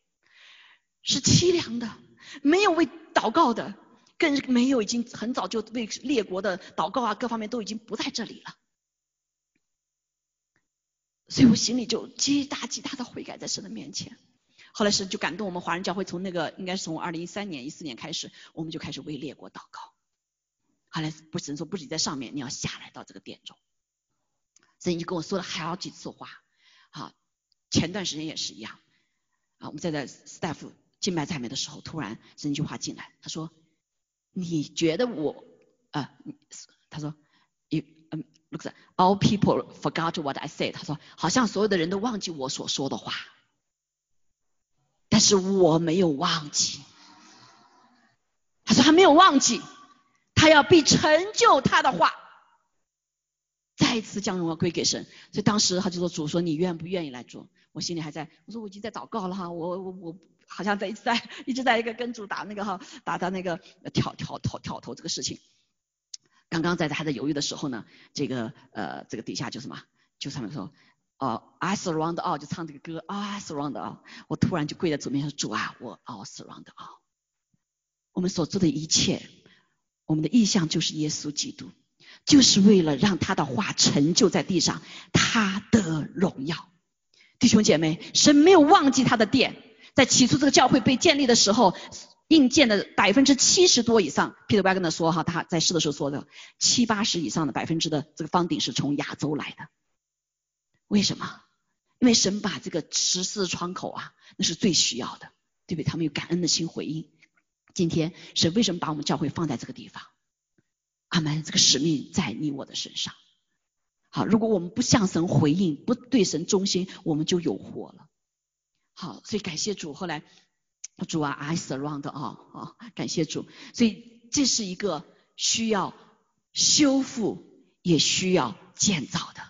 是凄凉的，没有为祷告的，更没有已经很早就为列国的祷告啊，各方面都已经不在这里了。所以我心里就极大极大的悔改在神的面前。后来神就感动我们华人教会，从那个应该是从二零一三年、一四年开始，我们就开始为列国祷告。后来不神说，不是你在上面，你要下来到这个殿中。神就跟我说了好几次话，好，前段时间也是一样，啊，我们在在 staff 敬拜赞美的时候，突然神一句话进来，他说，你觉得我，啊，他说有嗯，looks，all people forgot what I said，他说，好像所有的人都忘记我所说的话，但是我没有忘记，他说他没有忘记，他要必成就他的话。再一次将荣耀归给神，所以当时他就说：“主说你愿不愿意来做？”我心里还在，我说我已经在祷告了哈，我我我好像在一直在一直在一个跟主打那个哈，打他那个挑挑挑挑头这个事情。刚刚在他在犹豫的时候呢，这个呃这个底下就什么，就上面说哦，I surround all，就唱这个歌，I surround all，我突然就跪在主面前说：“主啊，我 all surround all，我们所做的一切，我们的意向就是耶稣基督。”就是为了让他的话成就在地上，他的荣耀。弟兄姐妹，神没有忘记他的殿。在起初这个教会被建立的时候，硬件的百分之七十多以上，Peter Wagner 说哈，他在世的时候说的七八十以上的百分之的这个方顶是从亚洲来的。为什么？因为神把这个十四窗口啊，那是最需要的，对不对？他们有感恩的心回应。今天神为什么把我们教会放在这个地方？阿门！这个使命在你我的身上。好，如果我们不向神回应，不对神忠心，我们就有祸了。好，所以感谢主。后来主啊，I surround 啊啊，感谢主。所以这是一个需要修复，也需要建造的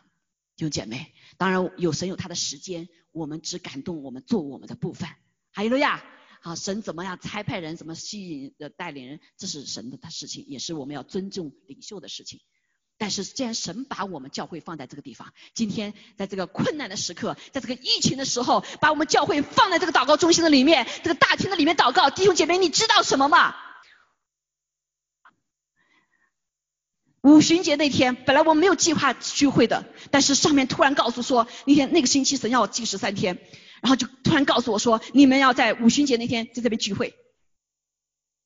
弟兄姐妹。当然有神有他的时间，我们只感动我们做我们的部分。哈利路亚。好，神怎么样差派人，怎么吸引的带领人，这是神的事情，也是我们要尊重领袖的事情。但是既然神把我们教会放在这个地方，今天在这个困难的时刻，在这个疫情的时候，把我们教会放在这个祷告中心的里面，这个大厅的里面祷告，弟兄姐妹，你知道什么吗？五旬节那天，本来我没有计划聚会的，但是上面突然告诉说，那天那个星期神要禁食三天。然后就突然告诉我说，你们要在五旬节那天在这边聚会。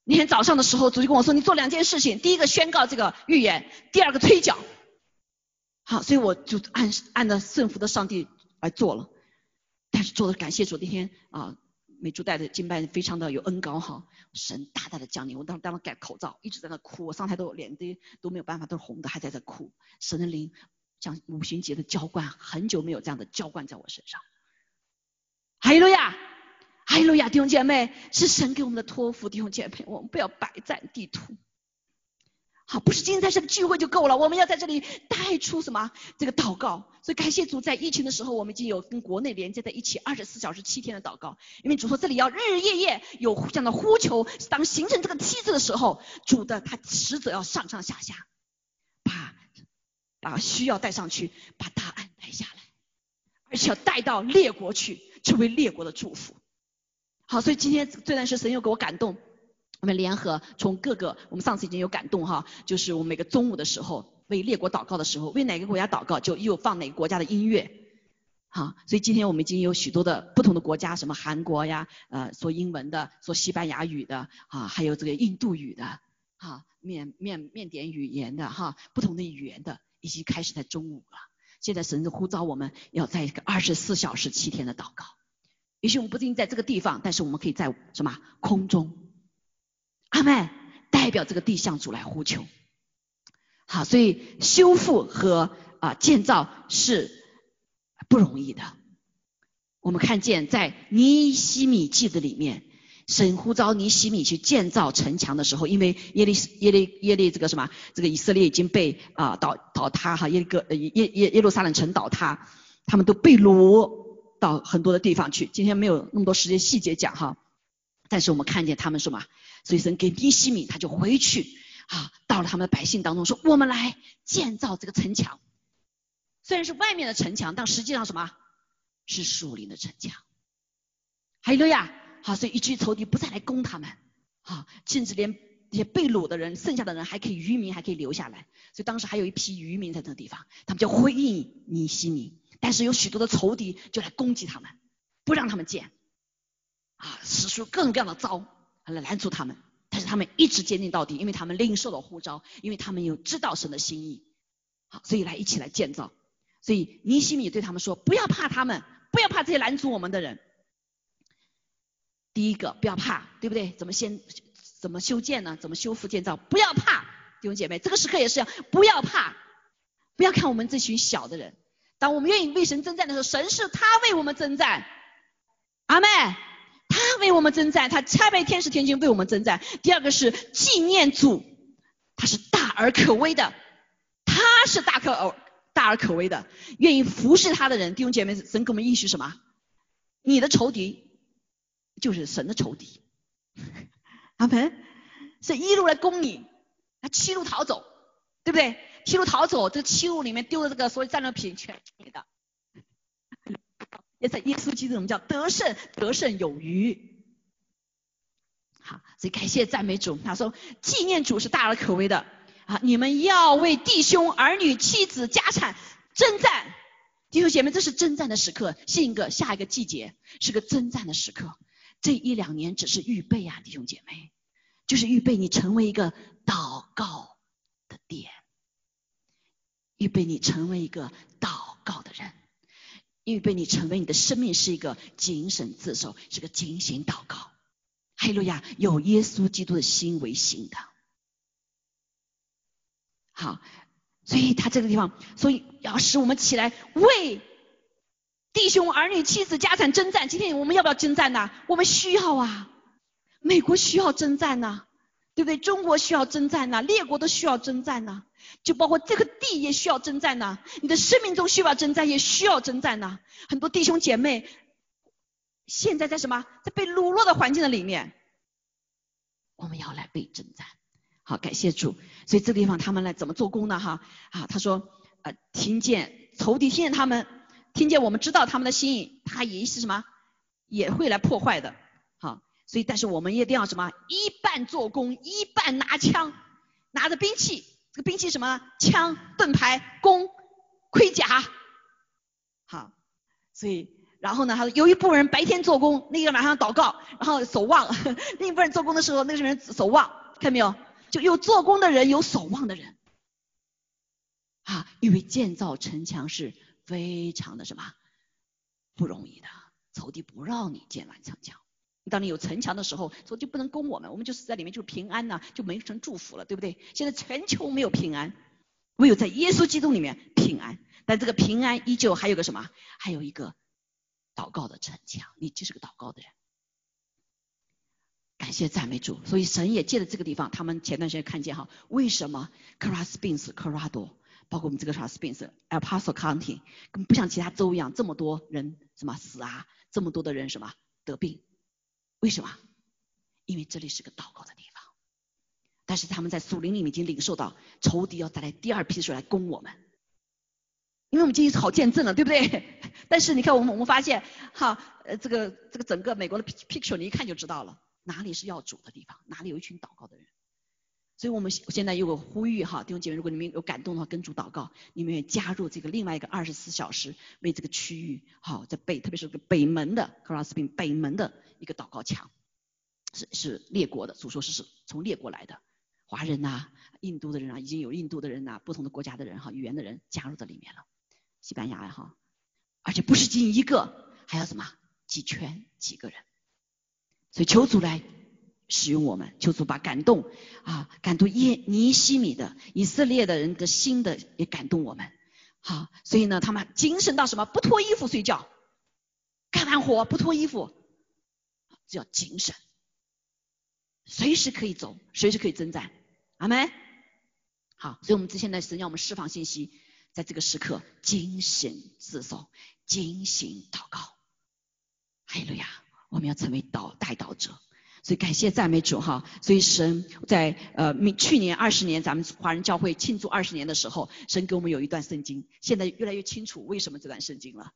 那天早上的时候，主就跟我说，你做两件事情，第一个宣告这个预言，第二个推讲。好，所以我就按按照圣父的上帝来做了。但是做的感谢主，那天啊，美珠带的敬拜非常的有恩高哈，神大大的降临。我当时当时盖口罩，一直在那哭，我上台都脸都都没有办法，都是红的，还在这哭。神的灵像五旬节的浇灌，很久没有这样的浇灌在我身上。哈利路亚，哈利路亚，弟兄姐妹，是神给我们的托付，弟兄姐妹，我们不要摆在地图。好，不是今天在这个聚会就够了，我们要在这里带出什么？这个祷告。所以感谢主，在疫情的时候，我们已经有跟国内连接在一起，二十四小时七天的祷告。因为主说这里要日日夜夜有这样的呼求，当形成这个梯子的时候，主的他实则要上上下下，把把需要带上去，把答案带下来。而且要带到列国去，成为列国的祝福。好，所以今天虽然是神又给我感动，我们联合从各个，我们上次已经有感动哈，就是我们每个中午的时候为列国祷告的时候，为哪个国家祷告就又放哪个国家的音乐。好，所以今天我们已经有许多的不同的国家，什么韩国呀，呃，说英文的，说西班牙语的，啊，还有这个印度语的，哈，缅缅缅甸语言的，哈，不同的语言的，已经开始在中午了。现在神呼召我们要在一个二十四小时七天的祷告。也许我们不一定在这个地方，但是我们可以在什么空中？阿妹代表这个地向主来呼求。好，所以修复和啊建造是。不容易的。我们看见在尼西米记的里面，神呼召尼西米去建造城墙的时候，因为耶利耶利耶利这个什么，这个以色列已经被啊倒倒塌哈，耶利哥耶耶耶路撒冷城倒塌，他们都被掳到很多的地方去。今天没有那么多时间细节讲哈，但是我们看见他们什么，所以神给尼西米他就回去啊，到了他们的百姓当中说，我们来建造这个城墙。虽然是外面的城墙，但实际上什么？是树林的城墙。还有呀，好，所以一群仇敌不再来攻他们，啊，甚至连那些被掳的人，剩下的人还可以渔民还可以留下来。所以当时还有一批渔民在这个地方，他们就回应尼西米，但是有许多的仇敌就来攻击他们，不让他们建，啊，使出各种各样的招来拦住他们。但是他们一直坚定到底，因为他们领受了呼召，因为他们有知道神的心意，好，所以来一起来建造。所以尼西米对他们说：“不要怕他们，不要怕这些拦阻我们的人。第一个，不要怕，对不对？怎么先怎么修建呢？怎么修复建造？不要怕，弟兄姐妹，这个时刻也是不要怕，不要看我们这群小的人。当我们愿意为神征战的时候，神是他为我们征战。阿妹，他为我们征战，他差派天使天军为我们征战。第二个是纪念主，他是大而可畏的，他是大可而。”大而可畏的，愿意服侍他的人，弟兄姐妹，神给我们应许什么？你的仇敌就是神的仇敌。阿门。是一路来攻你，他七路逃走，对不对？七路逃走，这七路里面丢的这个所有战利品全是你的。也在耶稣基督，我们叫得胜，得胜有余。好，所以感谢赞美主。他说，纪念主是大而可畏的。啊！你们要为弟兄、儿女、妻子、家产征战，弟兄姐妹，这是征战的时刻。下一个下一个季节是个征战的时刻。这一两年只是预备啊，弟兄姐妹，就是预备你成为一个祷告的点，预备你成为一个祷告的人，预备你成为你的生命是一个谨慎自守，是个警醒祷告。哈利路亚，有耶稣基督的心为心的。好，所以他这个地方，所以要使我们起来为弟兄、儿女、妻子、家产征战。今天我们要不要征战呢？我们需要啊，美国需要征战呢，对不对？中国需要征战呢，列国都需要征战呢，就包括这个地也需要征战呢。你的生命中需要征战，也需要征战呢。很多弟兄姐妹现在在什么？在被掳落的环境的里面，我们要来被征战。好，感谢主。所以这个地方他们来怎么做工呢？哈啊，他说，呃，听见仇敌听见他们，听见我们知道他们的心意，他也是什么，也会来破坏的。所以但是我们一定要什么，一半做工，一半拿枪，拿着兵器。这个兵器什么？枪、盾牌、弓、盔甲。好，所以然后呢，他说有一部分人白天做工，那个晚上祷告，然后守望；另一部分人做工的时候，那个人守望，看到没有？就有做工的人，有守望的人，啊，因为建造城墙是非常的什么不容易的，仇敌不让你建完城墙。当你有城墙的时候，仇敌不能攻我们，我们就是在里面就是平安呐，就没成祝福了，对不对？现在全球没有平安，唯有在耶稣基督里面平安。但这个平安依旧还有个什么？还有一个祷告的城墙，你就是个祷告的人。感谢赞美主，所以神也借着这个地方，他们前段时间看见哈，为什么 c r a s p i n s Colorado，包括我们这个 c r a s p i n s El Paso County，根本不像其他州一样这么多人什么死啊，这么多的人什么得病，为什么？因为这里是个祷告的地方，但是他们在树林里面已经领受到仇敌要带来第二批水来攻我们，因为我们今天好见证了，对不对？但是你看，我们我们发现，哈，呃，这个这个整个美国的 picture，你一看就知道了，哪里是要主的地方，哪里有一群祷告的人。所以我们现在有个呼吁哈，弟兄姐妹，如果你们有感动的话，跟主祷告，你们也加入这个另外一个二十四小时为这个区域，好，在北，特别是北门的 c r o s s b 北门的一个祷告墙，是是列国的，主说是是从列国来的华人呐，印度的人啊，已经有印度的人呐，不同的国家的人哈，语言的人加入在里面了，西班牙哈，而且不是仅一个，还要什么几圈几个人，所以求主来。使用我们，求主把感动啊，感动耶尼西米的以色列的人的心的也感动我们。好，所以呢，他们精神到什么？不脱衣服睡觉，干完活不脱衣服，这叫精神，随时可以走，随时可以征战。阿门。好，所以我们这现在是让我们释放信息，在这个时刻精神自守，精行祷告。哈利路亚，我们要成为导带导者。所以感谢赞美主哈，所以神在呃去年二十年咱们华人教会庆祝二十年的时候，神给我们有一段圣经，现在越来越清楚为什么这段圣经了，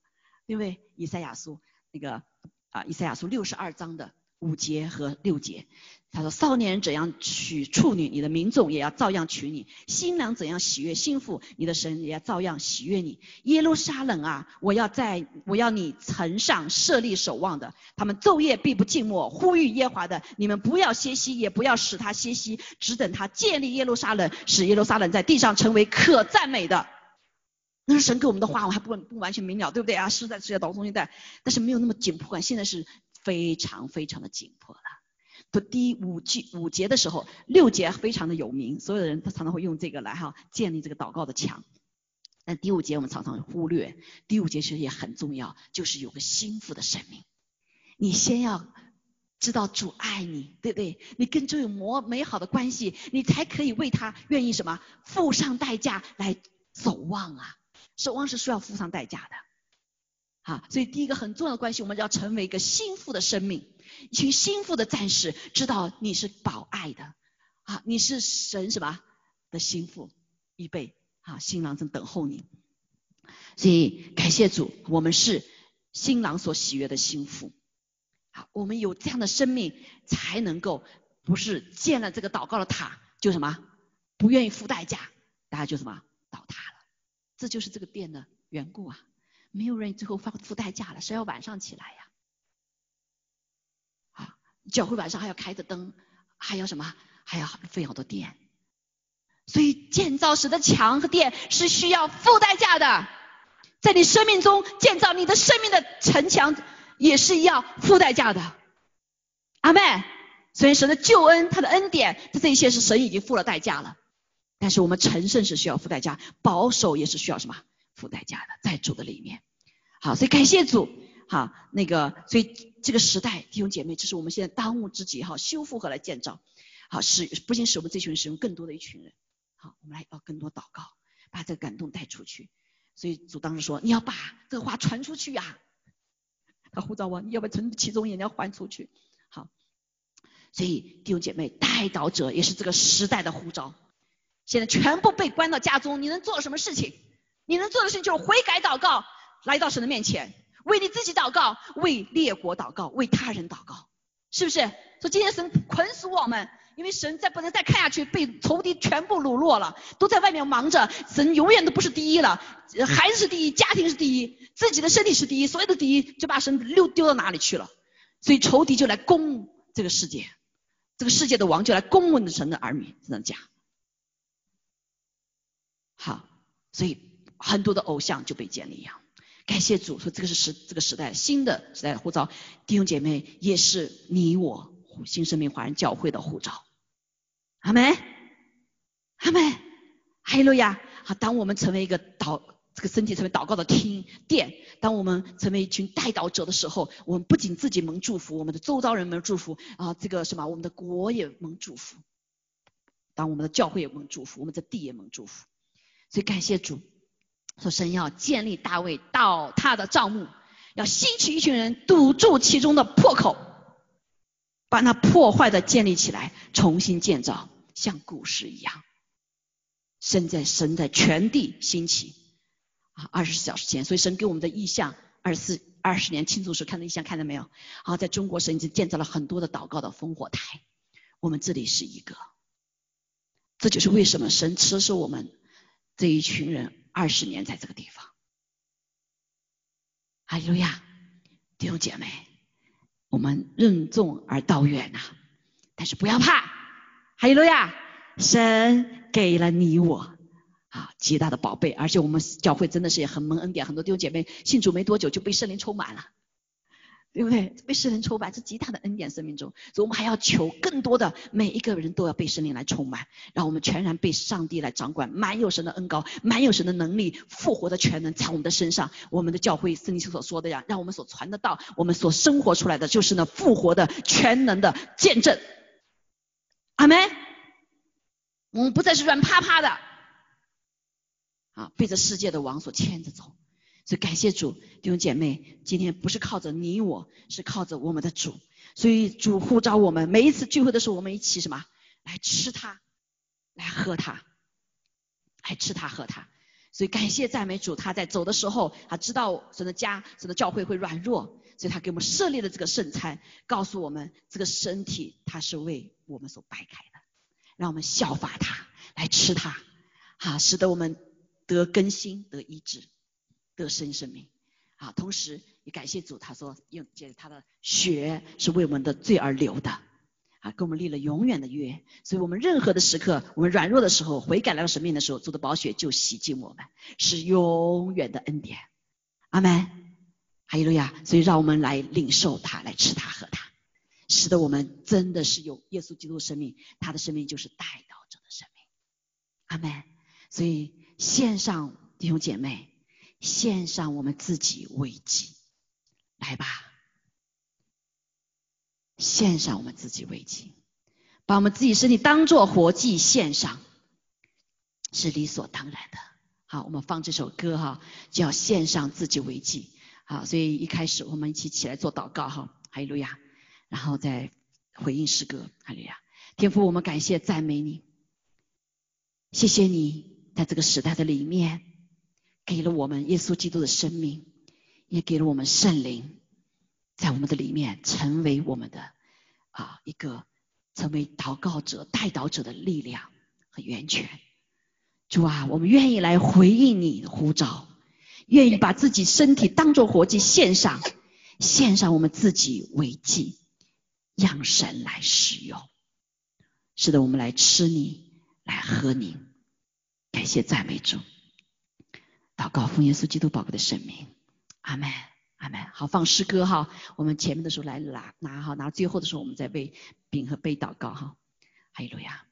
因为以赛亚书那个啊以赛亚书六十二章的。五节和六节，他说：“少年人怎样娶处女，你的民众也要照样娶你；新郎怎样喜悦新妇，你的神也要照样喜悦你。耶路撒冷啊，我要在我要你城上设立守望的，他们昼夜必不静默，呼吁耶华的，你们不要歇息，也不要使他歇息，只等他建立耶路撒冷，使耶路撒冷在地上成为可赞美的。那是神给我们的话，我还不不完全明了，对不对啊？是在世界倒中心带，但是没有那么紧迫感。现在是。”非常非常的紧迫了。读，第五句五节的时候，六节非常的有名，所有的人他常常会用这个来哈建立这个祷告的墙。但第五节我们常常忽略，第五节其实也很重要，就是有个心腹的生命。你先要知道主爱你，对不对？你跟主有魔美好的关系，你才可以为他愿意什么付上代价来守望啊！守望是需要付上代价的。啊，所以第一个很重要的关系，我们要成为一个心腹的生命，一群心腹的战士，知道你是保爱的，啊，你是神什么的心腹，预备啊，新郎正等候你。所以感谢主，我们是新郎所喜悦的心腹。好，我们有这样的生命，才能够不是建了这个祷告的塔就什么不愿意付代价，大家就什么倒塌了。这就是这个殿的缘故啊。没有人最后付付代价了，谁要晚上起来呀？啊，教会晚上还要开着灯，还要什么？还要费好多电。所以建造时的墙和电是需要付代价的，在你生命中建造你的生命的城墙也是要付代价的。阿妹，所以神的救恩，他的恩典，他这一切是神已经付了代价了。但是我们成圣是需要付代价，保守也是需要什么？付代价的，在主的里面，好，所以感谢主，好，那个，所以这个时代弟兄姐妹，这是我们现在当务之急，哈，修复和来建造，好，使不仅使我们这群人使用更多的一群人，好，我们来要更多祷告，把这个感动带出去。所以主当时说，你要把这个话传出去呀，他呼召我，你要把从其中也要还出去，好，所以弟兄姐妹，带祷者也是这个时代的呼召，现在全部被关到家中，你能做什么事情？你能做的事情就是悔改祷告，来到神的面前，为你自己祷告，为列国祷告，为他人祷告，是不是？说今天神捆死我们，因为神再不能再看下去，被仇敌全部掳落了，都在外面忙着，神永远都不是第一了，孩子是第一，家庭是第一，自己的身体是第一，所有的第一就把神丢丢到哪里去了？所以仇敌就来攻这个世界，这个世界的王就来攻问神的儿女，这样讲。好，所以。很多的偶像就被建立一样，感谢主说这个是时这个时代新的时代的护照，弟兄姐妹也是你我新生命华人教会的护照，阿门，阿门，哈利路亚。好，当我们成为一个祷这个身体成为祷告的厅殿，当我们成为一群代祷者的时候，我们不仅自己蒙祝福，我们的周遭人们祝福啊，这个什么我们的国也蒙祝福，当我们的教会也蒙祝福，我们的地也蒙祝福，所以感谢主。说神要建立大卫倒塌的帐幕，要兴起一群人堵住其中的破口，把那破坏的建立起来，重新建造，像古时一样。神在神在全地兴起啊，二十四小时前，所以神给我们的意象二十四二十年庆祝时看的意象看到没有？好，在中国神已经建造了很多的祷告的烽火台，我们这里是一个。这就是为什么神持守我们这一群人二十年在这个地方。哈利路亚，弟兄姐妹，我们任重而道远呐，但是不要怕，哈利路亚，神给了你我。啊极大的宝贝，而且我们教会真的是也很蒙恩典，很多弟兄姐妹信主没多久就被圣灵充满了。对不对？被圣灵充满是极大的恩典，生命中，所以我们还要求更多的每一个人都要被圣灵来充满，让我们全然被上帝来掌管，满有神的恩高，满有神的能力，复活的全能在我们的身上。我们的教会圣经所说的呀，让我们所传的道，我们所生活出来的就是那复活的全能的见证。阿门。我们不再是软趴趴的，啊，被这世界的王所牵着走。所以感谢主，弟兄姐妹，今天不是靠着你我，是靠着我们的主。所以主呼召我们，每一次聚会的时候，我们一起什么？来吃它，来喝它，来吃它喝它。所以感谢赞美主，他在走的时候，他知道神的家、神的教会会软弱，所以他给我们设立了这个圣餐，告诉我们这个身体他是为我们所掰开的，让我们效法他来吃它，哈，使得我们得更新、得医治。得生生命啊！同时也感谢主，他说用借他的血是为我们的罪而流的啊，跟我们立了永远的约。所以我们任何的时刻，我们软弱的时候，悔改来到神命的时候，主的宝血就洗净我们，是永远的恩典。阿门。哈利路亚！所以让我们来领受它，来吃它，喝它，使得我们真的是有耶稣基督的生命，他的生命就是代祷者的生命。阿门。所以线上弟兄姐妹。献上我们自己为祭，来吧！献上我们自己为祭，把我们自己身体当做活祭献上，是理所当然的。好，我们放这首歌哈，就要献上自己为祭。好，所以一开始我们一起起来做祷告哈，哈利路亚，然后再回应诗歌，哈利路亚。天父，我们感谢赞美你，谢谢你在这个时代的里面。给了我们耶稣基督的生命，也给了我们圣灵，在我们的里面成为我们的啊一个成为祷告者、代祷者的力量和源泉。主啊，我们愿意来回应你的呼召，愿意把自己身体当做活祭献上，献上我们自己为祭，让神来使用。是的，我们来吃你，来喝你，感谢赞美主。祷告奉耶稣基督宝贵的生命，阿门，阿门。好，放诗歌哈。我们前面的时候来拿拿哈，拿最后的时候我们再为饼和杯祷告哈。哈利路亚。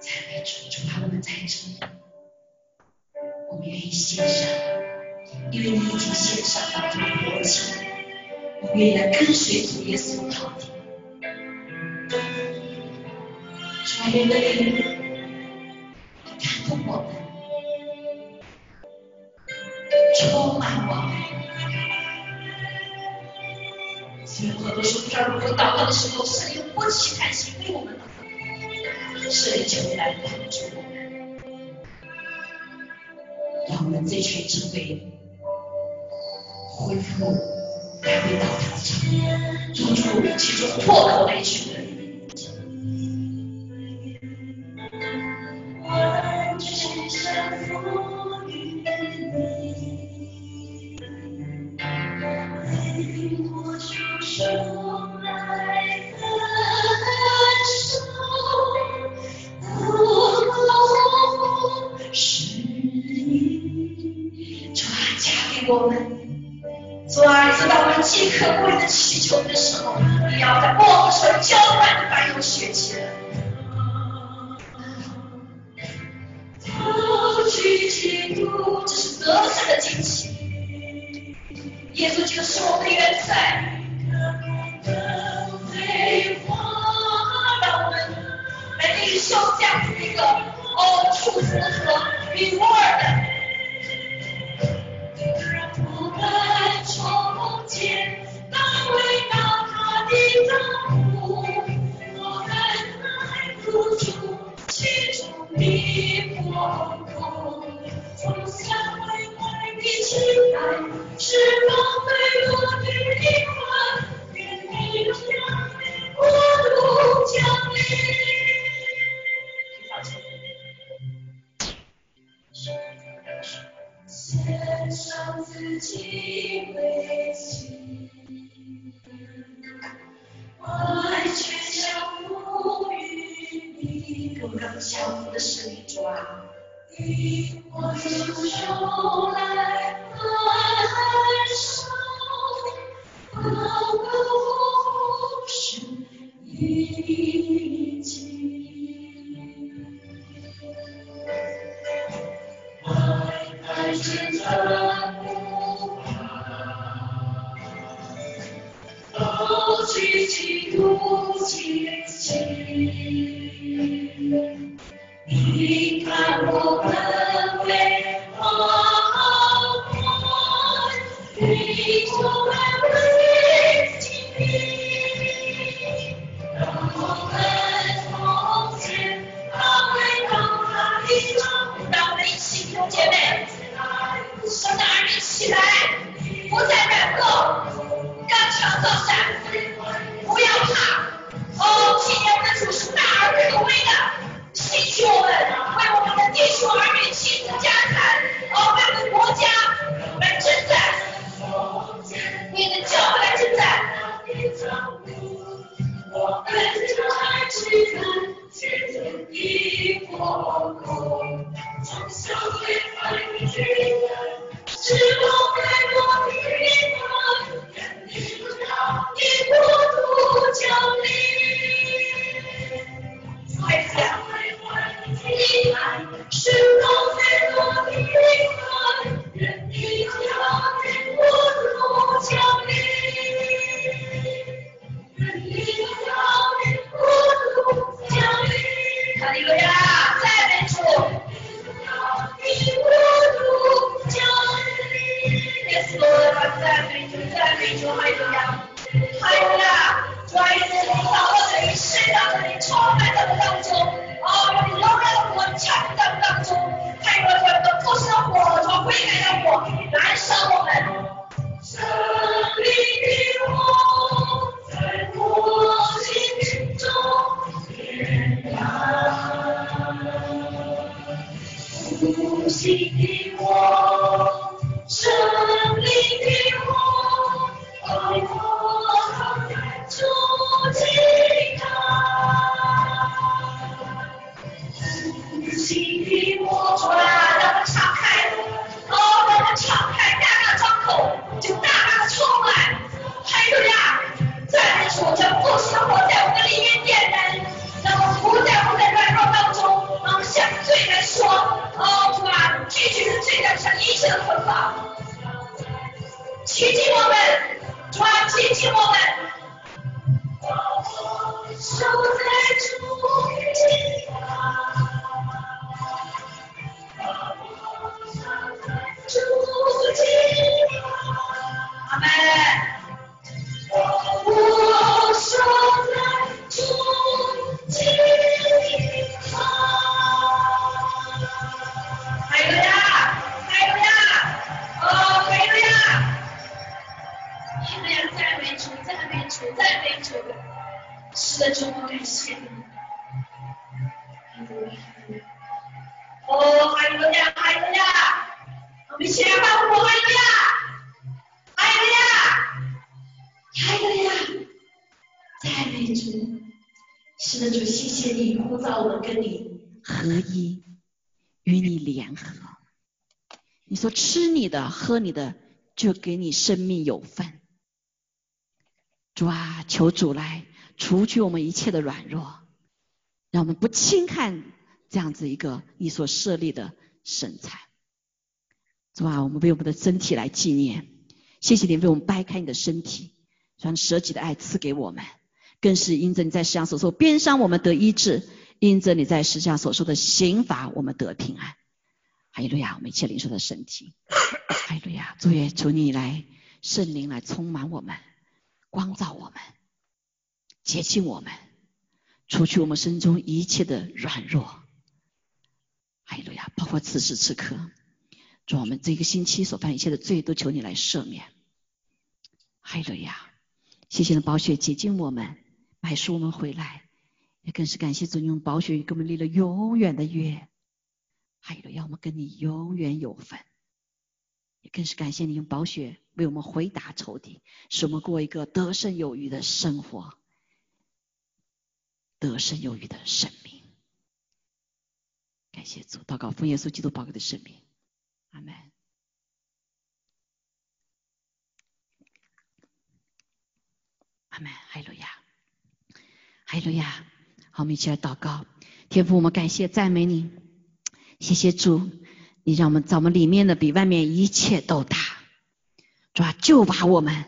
赞美主，主啊，我们在这，我们愿意献上，因为你已经献上了这个活祭，我们愿意来跟随主耶稣到底。主啊，愿你感动我们。我祷告的时候，圣灵呼起叹息为我们祷告，圣灵就来帮助我们，让我们这群智慧恢复来回到他的场，做出其中破口而去你的，就给你生命有份。主啊，求主来除去我们一切的软弱，让我们不轻看这样子一个你所设立的身材。主啊，我们为我们的身体来纪念，谢谢你为我们掰开你的身体，将舍己的爱赐给我们，更是因着你在世上所受鞭伤，我们得医治；因着你在世上所受的刑罚，我们得平安。哈利路亚，我们一切灵受的身体。哈利路亚，主耶求你来，圣灵来充满我们，光照我们，洁净我们，除去我们身中一切的软弱。哈利路亚，包括此时此刻，主我们这个星期所犯一切的罪，都求你来赦免。哈利路亚，谢谢你宝血洁净我们，买赎我们回来，也更是感谢主用宝血给我们立了永远的约。还有，要我们跟你永远有份，也更是感谢你用宝血为我们回答仇敌，使我们过一个得胜有余的生活，得胜有余的生命。感谢主，祷告奉耶稣基督宝贵的圣名，阿门。阿门，哈利路亚，哈利路亚。好，我们一起来祷告。天父，我们感谢赞美你，谢谢主，你让我们在我们里面的比外面一切都大，主啊，就把我们，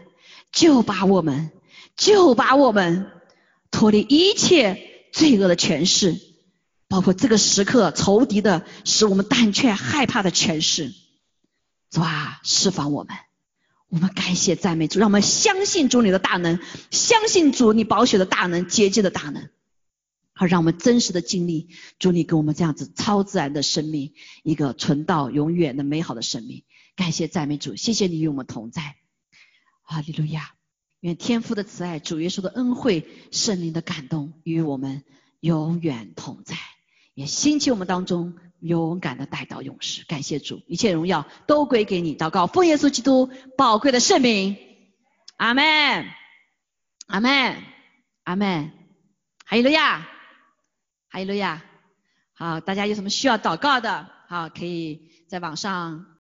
就把我们，就把我们脱离一切罪恶的权势，包括这个时刻仇敌的使我们胆怯害怕的权势，主啊，释放我们。我们感谢赞美主，让我们相信主你的大能，相信主你宝血的大能，洁净的大能，好让我们真实的经历主你给我们这样子超自然的生命，一个存到永远的美好的生命。感谢赞美主，谢谢你与我们同在，哈利路亚！愿天父的慈爱、主耶稣的恩惠、圣灵的感动与我们永远同在，也兴起我们当中。勇敢的带到勇士，感谢主，一切荣耀都归给你。祷告，奉耶稣基督宝贵的圣名，阿门，阿门，阿门。哈利路亚，哈利路亚。好，大家有什么需要祷告的，好，可以在网上。